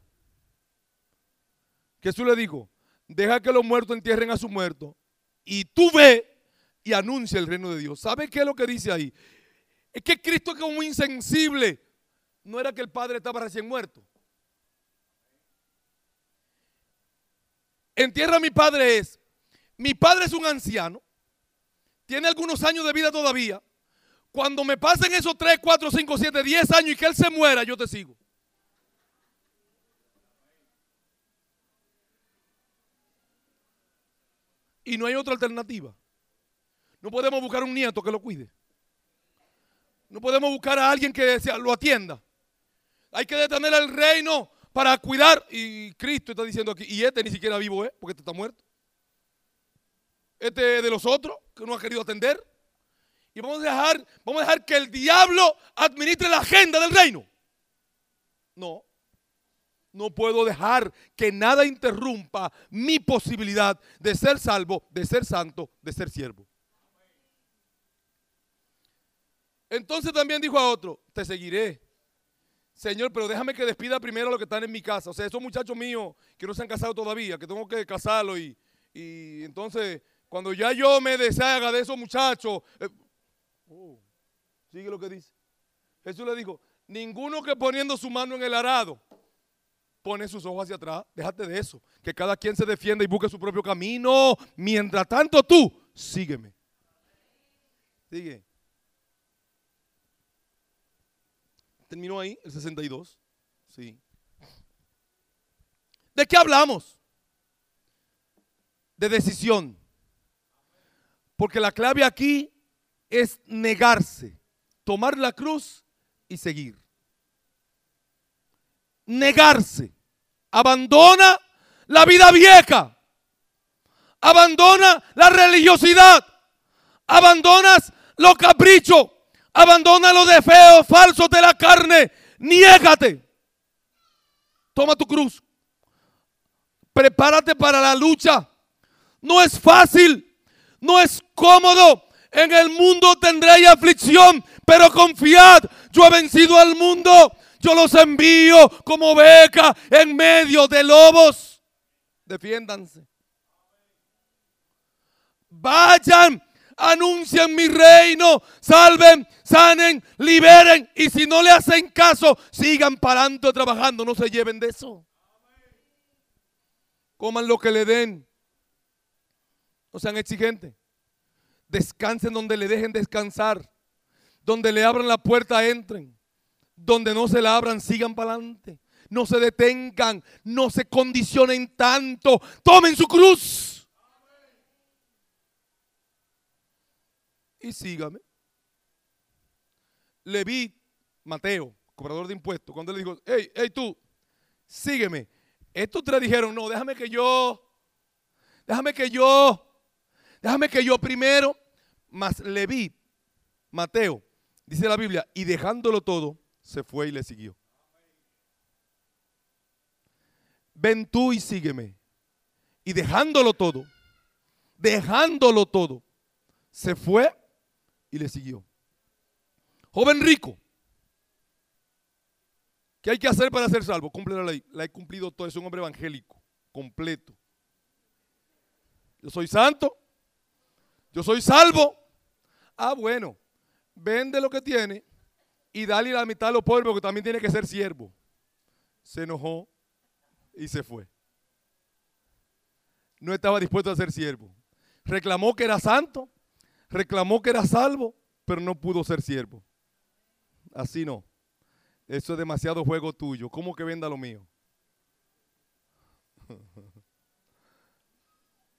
Jesús le dijo, deja que los muertos entierren a su muerto. Y tú ve y anuncia el reino de Dios. ¿Sabe qué es lo que dice ahí? Es que Cristo es como insensible. No era que el padre estaba recién muerto. en tierra mi padre es, mi padre es un anciano, tiene algunos años de vida todavía. Cuando me pasen esos 3, 4, 5, 7, 10 años y que él se muera, yo te sigo. Y no hay otra alternativa. No podemos buscar un nieto que lo cuide. No podemos buscar a alguien que lo atienda. Hay que detener el reino para cuidar. Y Cristo está diciendo aquí, y este ni siquiera vivo es, porque este está muerto. Este de los otros, que no ha querido atender. Y vamos a dejar, vamos a dejar que el diablo administre la agenda del reino. No. No puedo dejar que nada interrumpa mi posibilidad de ser salvo, de ser santo, de ser siervo. Entonces también dijo a otro, te seguiré Señor, pero déjame que despida primero a los que están en mi casa. O sea, esos muchachos míos que no se han casado todavía, que tengo que casarlos y, y entonces cuando ya yo me deshaga de esos muchachos, eh, oh, sigue lo que dice. Jesús le dijo, ninguno que poniendo su mano en el arado pone sus ojos hacia atrás, déjate de eso, que cada quien se defienda y busque su propio camino. Mientras tanto tú, sígueme. Sigue. Terminó ahí, el 62. Sí. ¿De qué hablamos? De decisión. Porque la clave aquí es negarse, tomar la cruz y seguir. Negarse. Abandona la vida vieja. Abandona la religiosidad. Abandonas los caprichos. Abandona los deseos falsos de la carne. Niégate. Toma tu cruz. Prepárate para la lucha. No es fácil. No es cómodo. En el mundo tendréis aflicción, pero confiad, yo he vencido al mundo. Yo los envío como beca en medio de lobos. Defiéndanse. Vayan, anuncien mi reino, salven, sanen, liberen. Y si no le hacen caso, sigan parando trabajando, no se lleven de eso. Coman lo que le den. No sean exigentes. Descansen donde le dejen descansar. Donde le abran la puerta, entren. Donde no se la abran, sigan para adelante. No se detengan, no se condicionen tanto. Tomen su cruz. Y sígame. Leví, Mateo, cobrador de impuestos, cuando le dijo, hey, hey tú, sígueme. Estos tres dijeron, no, déjame que yo, déjame que yo, déjame que yo primero. Mas Leví, Mateo, dice la Biblia, y dejándolo todo, se fue y le siguió. Ven tú y sígueme. Y dejándolo todo, dejándolo todo, se fue y le siguió. Joven rico, ¿qué hay que hacer para ser salvo? Cumple la ley. La he cumplido todo. Es un hombre evangélico, completo. Yo soy santo. Yo soy salvo. Ah, bueno. Vende lo que tiene y dale la mitad a los pobres porque también tiene que ser siervo. Se enojó y se fue. No estaba dispuesto a ser siervo. Reclamó que era santo, reclamó que era salvo, pero no pudo ser siervo. Así no. Eso es demasiado juego tuyo. ¿Cómo que venda lo mío? <laughs>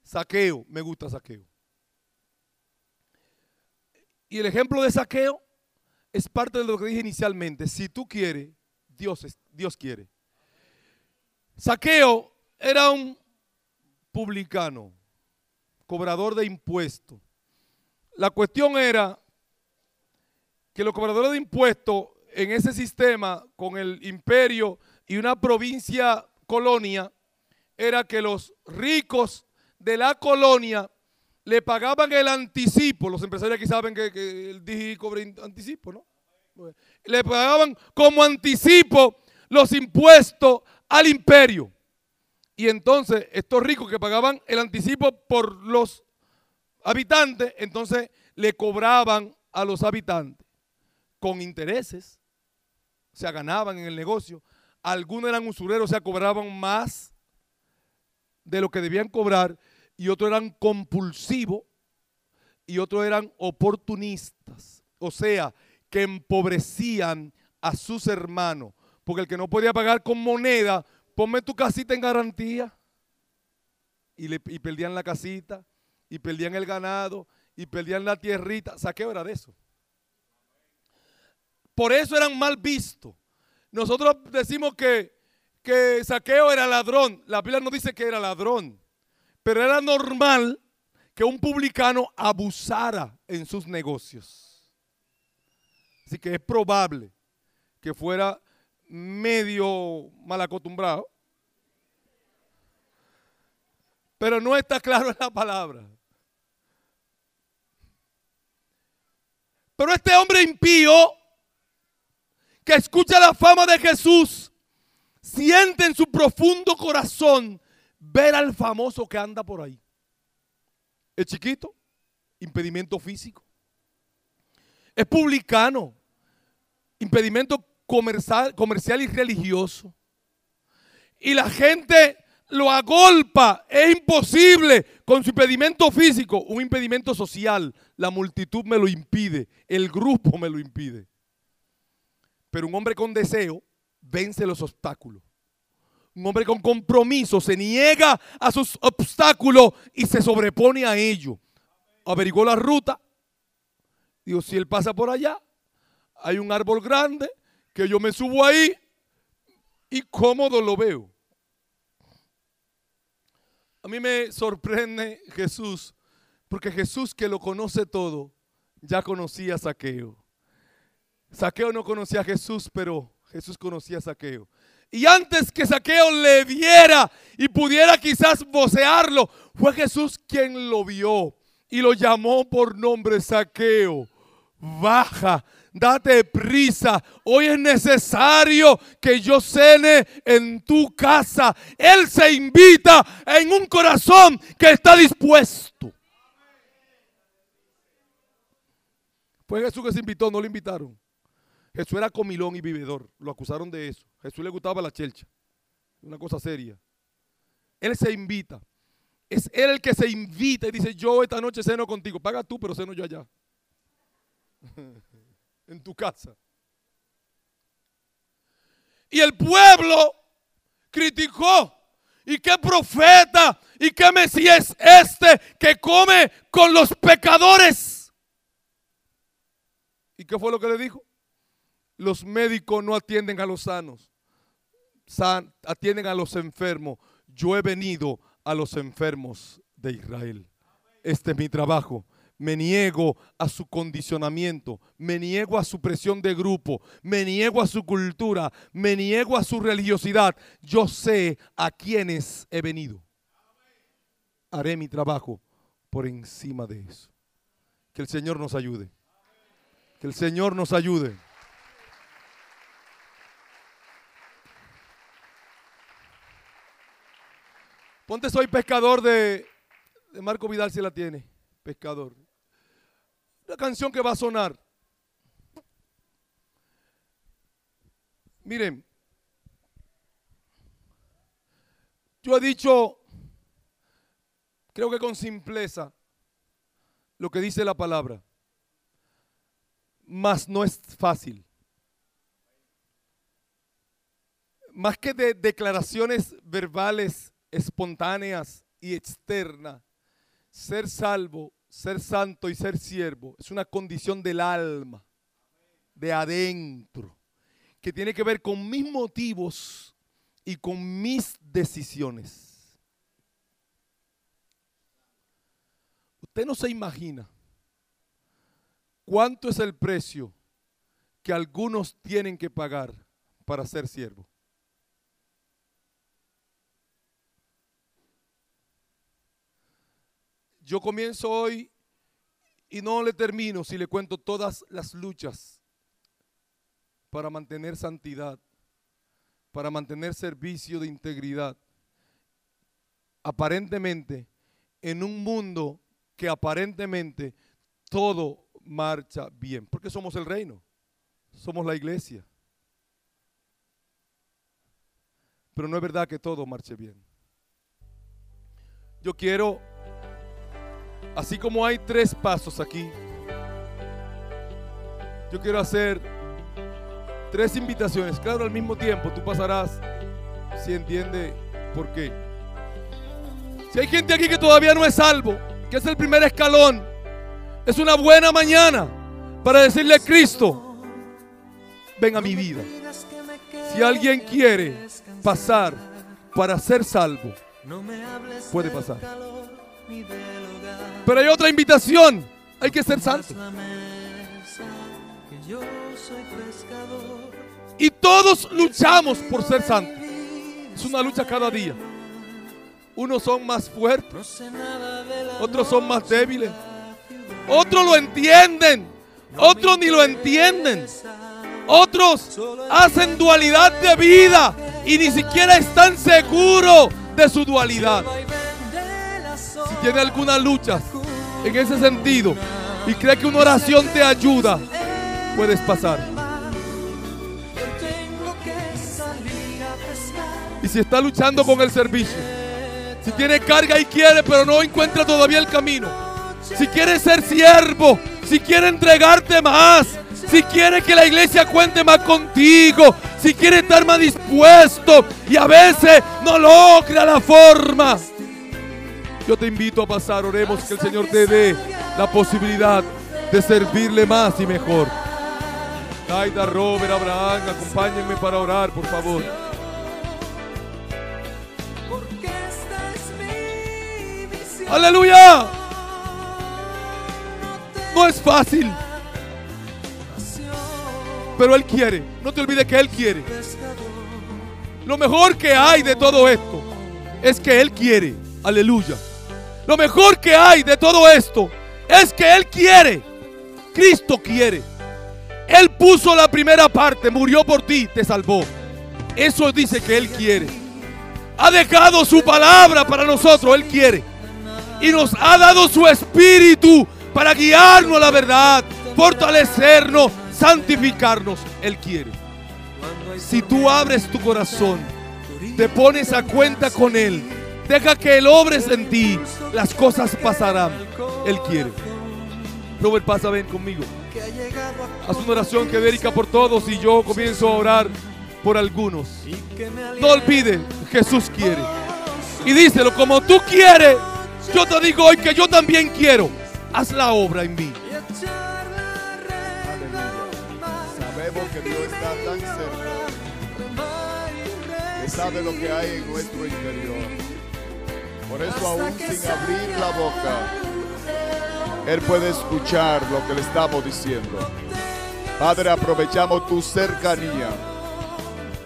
Saqueo, me gusta saqueo. Y el ejemplo de saqueo es parte de lo que dije inicialmente. Si tú quieres, Dios, Dios quiere. Saqueo era un publicano, cobrador de impuestos. La cuestión era que los cobradores de impuestos en ese sistema con el imperio y una provincia colonia era que los ricos de la colonia le pagaban el anticipo. Los empresarios aquí saben que, el DIGI cobra anticipo, ¿no? Le pagaban como anticipo los impuestos al imperio. Y entonces estos ricos que pagaban el anticipo por los habitantes, entonces le cobraban a los habitantes con intereses. O sea, ganaban en el negocio. Algunos eran usureros, o sea, cobraban más de lo que debían cobrar y otros eran compulsivos y otros eran oportunistas. O sea, que empobrecían a sus hermanos. Porque el que no podía pagar con moneda, ponme tu casita en garantía. Y, perdían la casita, y perdían el ganado, y perdían la tierrita. Saqueo era de eso. Por eso eran mal vistos. Nosotros decimos que, que Saqueo era ladrón. La Biblia no dice que era ladrón. Pero era normal que un publicano abusara en sus negocios. Así que es probable que fuera medio mal acostumbrado. Pero no está claro en la palabra. Pero este hombre impío que escucha la fama de Jesús siente en su profundo corazón ver al famoso que anda por ahí. Es chiquito, impedimento físico. Es publicano, impedimento comercial, comercial y religioso. Y la gente lo agolpa, es imposible con su impedimento físico, un impedimento social. La multitud me lo impide, el grupo me lo impide. Pero un hombre con deseo vence los obstáculos. Un hombre con compromiso se niega a sus obstáculos y se sobrepone a ellos. Averiguó la ruta. Digo, si él pasa por allá, hay un árbol grande que yo me subo ahí y cómodo lo veo. A mí me sorprende Jesús, porque Jesús que lo conoce todo, ya conocía a Saqueo. Saqueo no conocía a Jesús, pero Jesús conocía a Saqueo. Y antes que Saqueo le viera y pudiera quizás vocearlo, fue Jesús quien lo vio y lo llamó por nombre Saqueo. Baja, date prisa. Hoy es necesario que yo cene en tu casa. Él se invita en un corazón que está dispuesto. Fue Jesús que se invitó, no lo invitaron. Jesús era comilón y vividor. Lo acusaron de eso. Jesús le gustaba la chelcha. Una cosa seria. Él se invita. Es él el que se invita y dice, yo esta noche ceno contigo. Paga tú, pero ceno yo allá. <laughs> en tu casa. Y el pueblo criticó. ¿Y qué profeta? ¿Y qué Mesías es este que come con los pecadores? ¿Y qué fue lo que le dijo? Los médicos no atienden a los sanos, atienden a los enfermos. Yo he venido a los enfermos de Israel. Este es mi trabajo. Me niego a su condicionamiento, me niego a su presión de grupo, me niego a su cultura, me niego a su religiosidad. Yo sé a quienes he venido. Haré mi trabajo por encima de eso. Que el Señor nos ayude. Que el Señor nos ayude. Ponte soy pescador de, Marco Vidal si la tiene. Pescador. Una canción que va a sonar. Miren, yo he dicho, creo que con simpleza, lo que dice la palabra. Mas no es fácil. Más que de declaraciones verbales espontáneas y externas, ser salvo, ser santo y ser siervo es una condición del alma, de adentro, que tiene que ver con mis motivos y con mis decisiones. Usted no se imagina cuánto es el precio que algunos tienen que pagar para ser siervo. Yo comienzo hoy y no le termino si le cuento todas las luchas para mantener santidad, para mantener servicio de integridad. Aparentemente, en un mundo que aparentemente todo marcha bien, porque somos el reino, somos la iglesia. Pero no es verdad que todo marche bien. Yo quiero Así como hay tres pasos aquí, yo quiero hacer tres invitaciones. Claro, al mismo tiempo tú pasarás si entiende por qué. Si hay gente aquí que todavía no es salvo, que es el primer escalón, es una buena mañana para decirle a Cristo, ven a mi vida. Si alguien quiere pasar para ser salvo, puede pasar. Pero hay otra invitación. Hay que ser santo. Y todos luchamos por ser santos. Es una lucha cada día. Unos son más fuertes, otros son más débiles, otros lo entienden, otros ni lo entienden. Otros hacen dualidad de vida y ni siquiera están seguros de su dualidad. Tiene alguna lucha en ese sentido y cree que una oración te ayuda, puedes pasar. Y si está luchando con el servicio, si tiene carga y quiere, pero no encuentra todavía el camino, si quiere ser siervo, si quiere entregarte más, si quiere que la iglesia cuente más contigo, si quiere estar más dispuesto y a veces no logra la forma. Yo te invito a pasar, oremos que el Señor te dé la posibilidad de servirle más y mejor. Aida, Robert, Abraham, acompáñenme para orar, por favor. Aleluya. No es fácil. Pero Él quiere. No te olvides que Él quiere. Lo mejor que hay de todo esto es que Él quiere. Aleluya. Lo mejor que hay de todo esto es que Él quiere. Cristo quiere. Él puso la primera parte, murió por ti, te salvó. Eso dice que Él quiere. Ha dejado su palabra para nosotros, Él quiere. Y nos ha dado su espíritu para guiarnos a la verdad, fortalecernos, santificarnos. Él quiere. Si tú abres tu corazón, te pones a cuenta con Él, deja que Él obres en ti, las cosas pasarán. Él quiere. Robert, pasa, ven conmigo. Haz una oración que dedica por todos y yo comienzo a orar por algunos. No olvides, Jesús quiere. Y díselo, como tú quieres, yo te digo hoy que yo también quiero. Haz la obra en mí. Sabemos que Dios está tan cerca, que sabe lo que hay en nuestro interior. Por eso aún sin abrir la boca, Él puede escuchar lo que le estamos diciendo. Padre, aprovechamos tu cercanía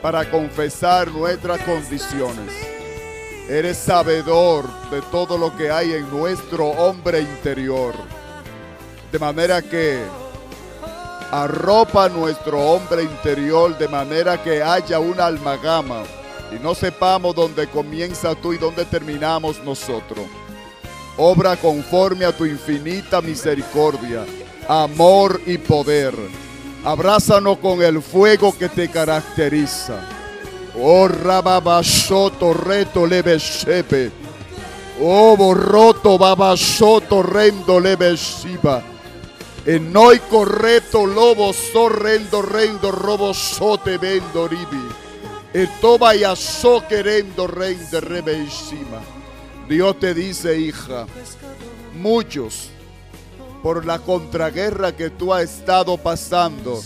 para confesar nuestras condiciones. Eres sabedor de todo lo que hay en nuestro hombre interior. De manera que arropa nuestro hombre interior de manera que haya una almagama y no sepamos dónde comienza tú y dónde terminamos nosotros. Obra conforme a tu infinita misericordia, amor y poder. Abrázanos con el fuego que te caracteriza. Oh rababasoto reto leve sepe. Oh borroto babasoto rendo leve siba. En noi correto lobo sorrendo rendo robo sote vendo ribi. E toba y aso querendo rebe encima. Dios te dice, hija, muchos por la contraguerra que tú has estado pasando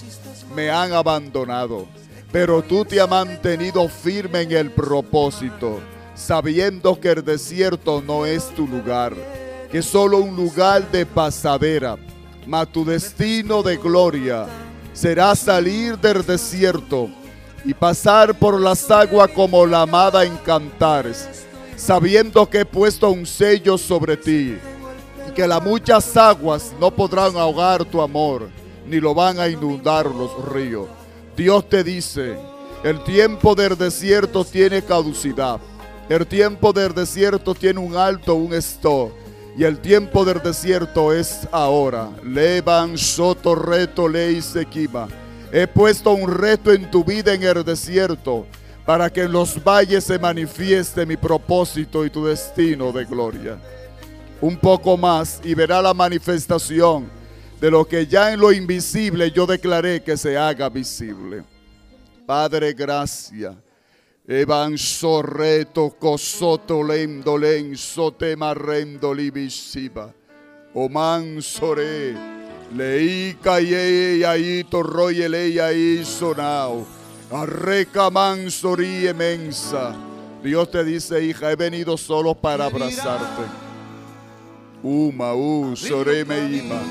me han abandonado. Pero tú te has mantenido firme en el propósito, sabiendo que el desierto no es tu lugar, que es solo un lugar de pasadera mas tu destino de gloria será salir del desierto y pasar por las aguas como la amada en cantares, sabiendo que he puesto un sello sobre ti y que las muchas aguas no podrán ahogar tu amor, ni lo van a inundar los ríos. Dios te dice, el tiempo del desierto tiene caducidad, el tiempo del desierto tiene un alto, un stop y el tiempo del desierto es ahora. Levan soto reto ley sequima. He puesto un reto en tu vida en el desierto para que en los valles se manifieste mi propósito y tu destino de gloria. Un poco más y verá la manifestación de lo que ya en lo invisible yo declaré que se haga visible. Padre, gracias. Evan sorreto cosoto lendo len sote marrendo libisiba. Oman sore. Lei caye ahí torroye lei ahí sonao. Arreca mansori emensa. Dios te dice, hija, he venido solo para abrazarte. Uma, u, sore me ima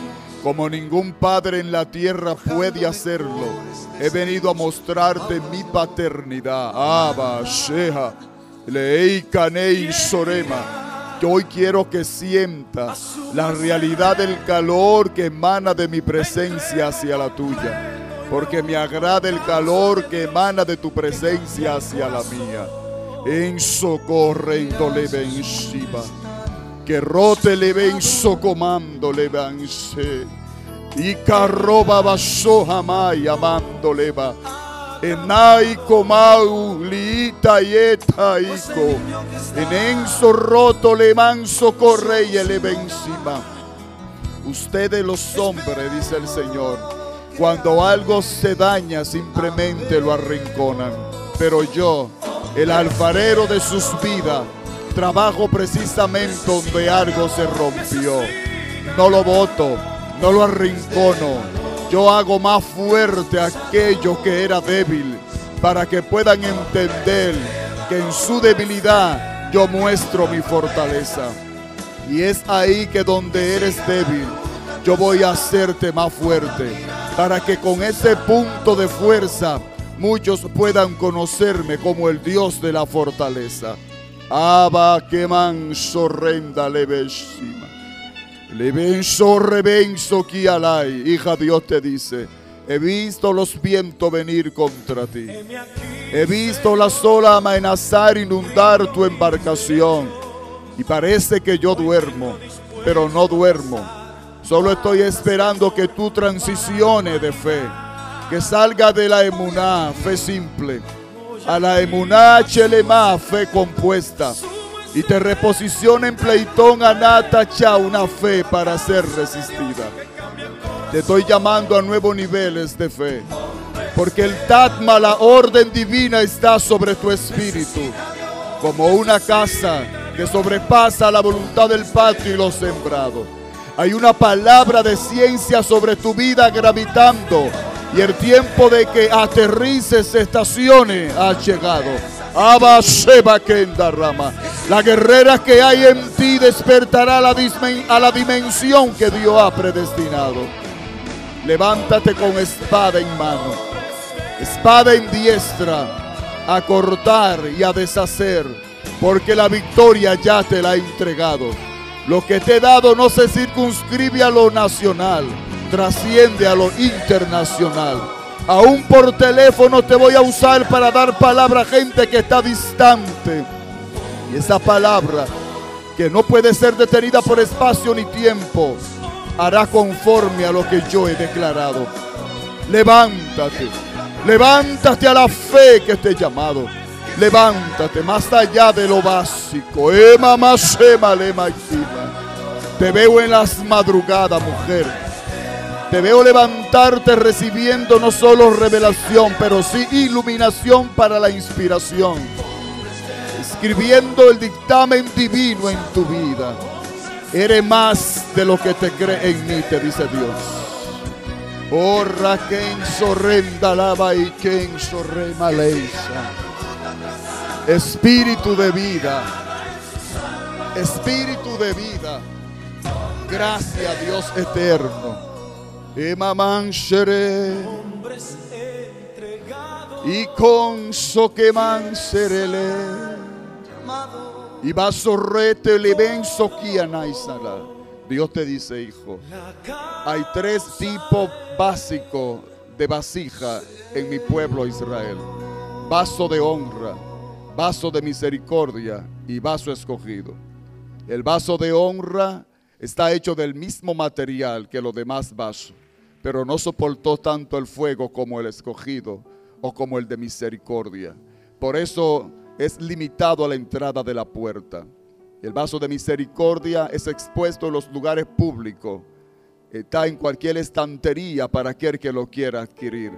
como ningún padre en la tierra puede hacerlo. He venido a mostrarte mi paternidad. Abba, Sheha, Lei Kanei Sorema. Yo hoy quiero que sientas la realidad del calor que emana de mi presencia hacia la tuya. porque me agrada el calor que emana de tu presencia hacia la mía. En socorre le encima, que rote le ven socomando le vance, y carroba vaso jamás amándole va. Enai comau liita yeta ico, en enso roto le manso corre y le encima. Ustedes los hombres, dice el Señor, cuando algo se daña simplemente lo arrinconan. Pero yo, el alfarero de sus vidas, trabajo precisamente donde algo se rompió. No lo voto, no lo arrincono. Yo hago más fuerte aquello que era débil para que puedan entender que en su debilidad yo muestro mi fortaleza. Y es ahí que donde eres débil, yo voy a hacerte más fuerte, para que con ese punto de fuerza muchos puedan conocerme como el Dios de la fortaleza. Aba que man sorrenda levesima. Levenso revenso alay. Hija Dios te dice, he visto los vientos venir contra ti. He visto la sola amenazar inundar tu embarcación. Y parece que yo duermo, pero no duermo. Solo estoy esperando que tú transiciones de fe, que salga de la emuná, fe simple, a la emuná chelema, fe compuesta, y te reposicione en pleitón anatacha una fe para ser resistida. Te estoy llamando a nuevos niveles de fe, porque el Tatma, la orden divina, está sobre tu espíritu, como una casa que sobrepasa la voluntad del patio y los sembrados. Hay una palabra de ciencia sobre tu vida gravitando y el tiempo de que aterrices, estaciones ha llegado. Rama. La guerrera que hay en ti despertará a la, a la dimensión que Dios ha predestinado. Levántate con espada en mano, espada en diestra, a cortar y a deshacer, porque la victoria ya te la ha entregado. Lo que te he dado no se circunscribe a lo nacional, trasciende a lo internacional. Aún por teléfono te voy a usar para dar palabra a gente que está distante. Y esa palabra, que no puede ser detenida por espacio ni tiempo, hará conforme a lo que yo he declarado. Levántate, levántate a la fe que te he llamado. Levántate más allá de lo básico. Te veo en las madrugadas, mujer te veo levantarte recibiendo no solo revelación, pero sí iluminación para la inspiración. Escribiendo el dictamen divino en tu vida. Eres más de lo que te cree en mí, te dice Dios. Oh, Raquel sorrenda lava y quien sorrema. Espíritu de vida. Espíritu de vida. Gracias, Dios eterno y con so que serele. Y vasorrete le ven Dios te dice, hijo, hay tres tipos básicos de vasija en mi pueblo Israel. Vaso de honra, vaso de misericordia y vaso escogido. El vaso de honra está hecho del mismo material que los demás vasos pero no soportó tanto el fuego como el escogido o como el de misericordia. Por eso es limitado a la entrada de la puerta. El vaso de misericordia es expuesto en los lugares públicos. Está en cualquier estantería para aquel que lo quiera adquirir.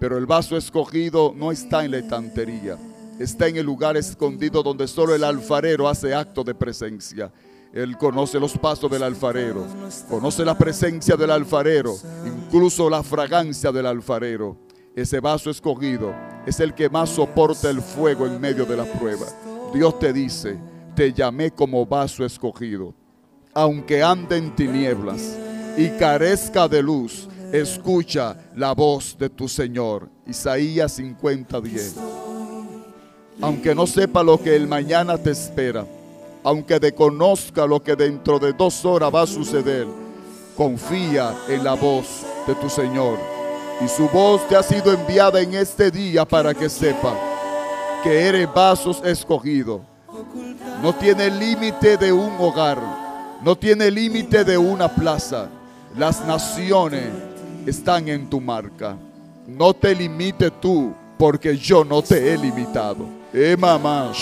Pero el vaso escogido no está en la estantería. Está en el lugar escondido donde solo el alfarero hace acto de presencia. Él conoce los pasos del alfarero, conoce la presencia del alfarero, incluso la fragancia del alfarero. Ese vaso escogido es el que más soporta el fuego en medio de la prueba. Dios te dice, te llamé como vaso escogido. Aunque ande en tinieblas y carezca de luz, escucha la voz de tu Señor. Isaías 50:10. Aunque no sepa lo que el mañana te espera aunque desconozca lo que dentro de dos horas va a suceder, confía en la voz de tu Señor. Y su voz te ha sido enviada en este día para que sepa que eres vasos escogido. No tiene límite de un hogar. No tiene límite de una plaza. Las naciones están en tu marca. No te limite tú, porque yo no te he limitado. Eh, mamá.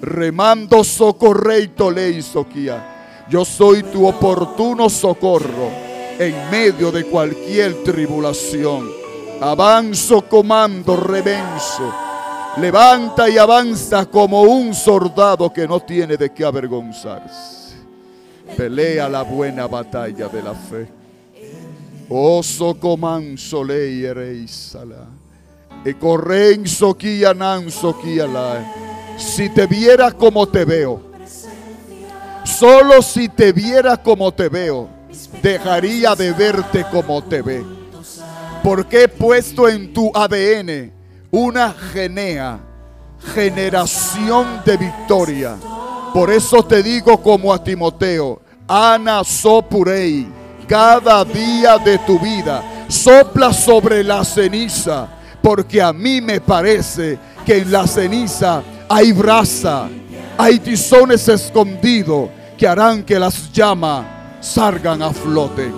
Remando socorre y tole soquía. Yo soy tu oportuno socorro en medio de cualquier tribulación. Avanzo comando revenso. Levanta y avanza como un soldado que no tiene de qué avergonzarse. Pelea la buena batalla de la fe. Oso comanso ley ereisala. E correnso kia nanso kia la. Si te viera como te veo, solo si te viera como te veo, dejaría de verte como te ve. Porque he puesto en tu ADN una genea, generación de victoria. Por eso te digo como a Timoteo, Ana Sopurei, cada día de tu vida, sopla sobre la ceniza, porque a mí me parece que en la ceniza hay brasa, hay tizones escondidos que harán que las llamas salgan a flote.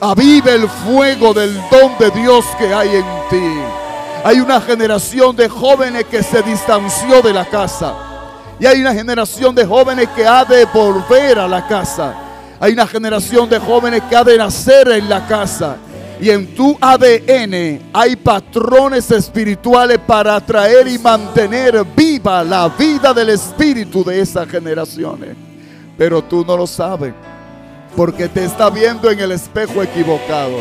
Avive el fuego del don de Dios que hay en ti. Hay una generación de jóvenes que se distanció de la casa. Y hay una generación de jóvenes que ha de volver a la casa. Hay una generación de jóvenes que ha de nacer en la casa. Y en tu ADN hay patrones espirituales para atraer y mantener viva la vida del espíritu de esas generaciones. Pero tú no lo sabes porque te está viendo en el espejo equivocado.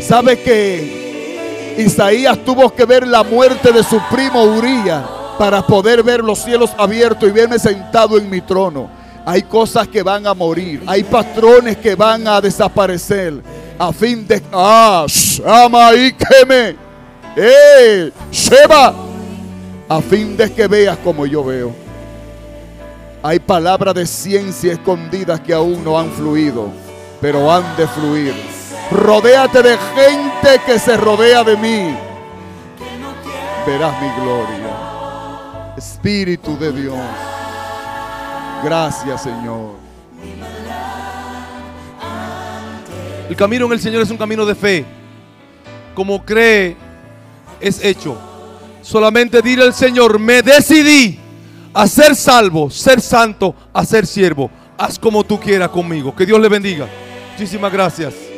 ¿Sabe que Isaías tuvo que ver la muerte de su primo Uría para poder ver los cielos abiertos y verme sentado en mi trono? Hay cosas que van a morir, hay patrones que van a desaparecer a fin de ah, ama y queme, eh, a fin de que veas como yo veo. Hay palabras de ciencia escondidas que aún no han fluido, pero han de fluir. Rodéate de gente que se rodea de mí. Verás mi gloria. Espíritu de Dios. Gracias, Señor. El camino en el Señor es un camino de fe. Como cree, es hecho. Solamente dile al Señor, me decidí a ser salvo, ser santo, a ser siervo. Haz como tú quieras conmigo. Que Dios le bendiga. Muchísimas gracias.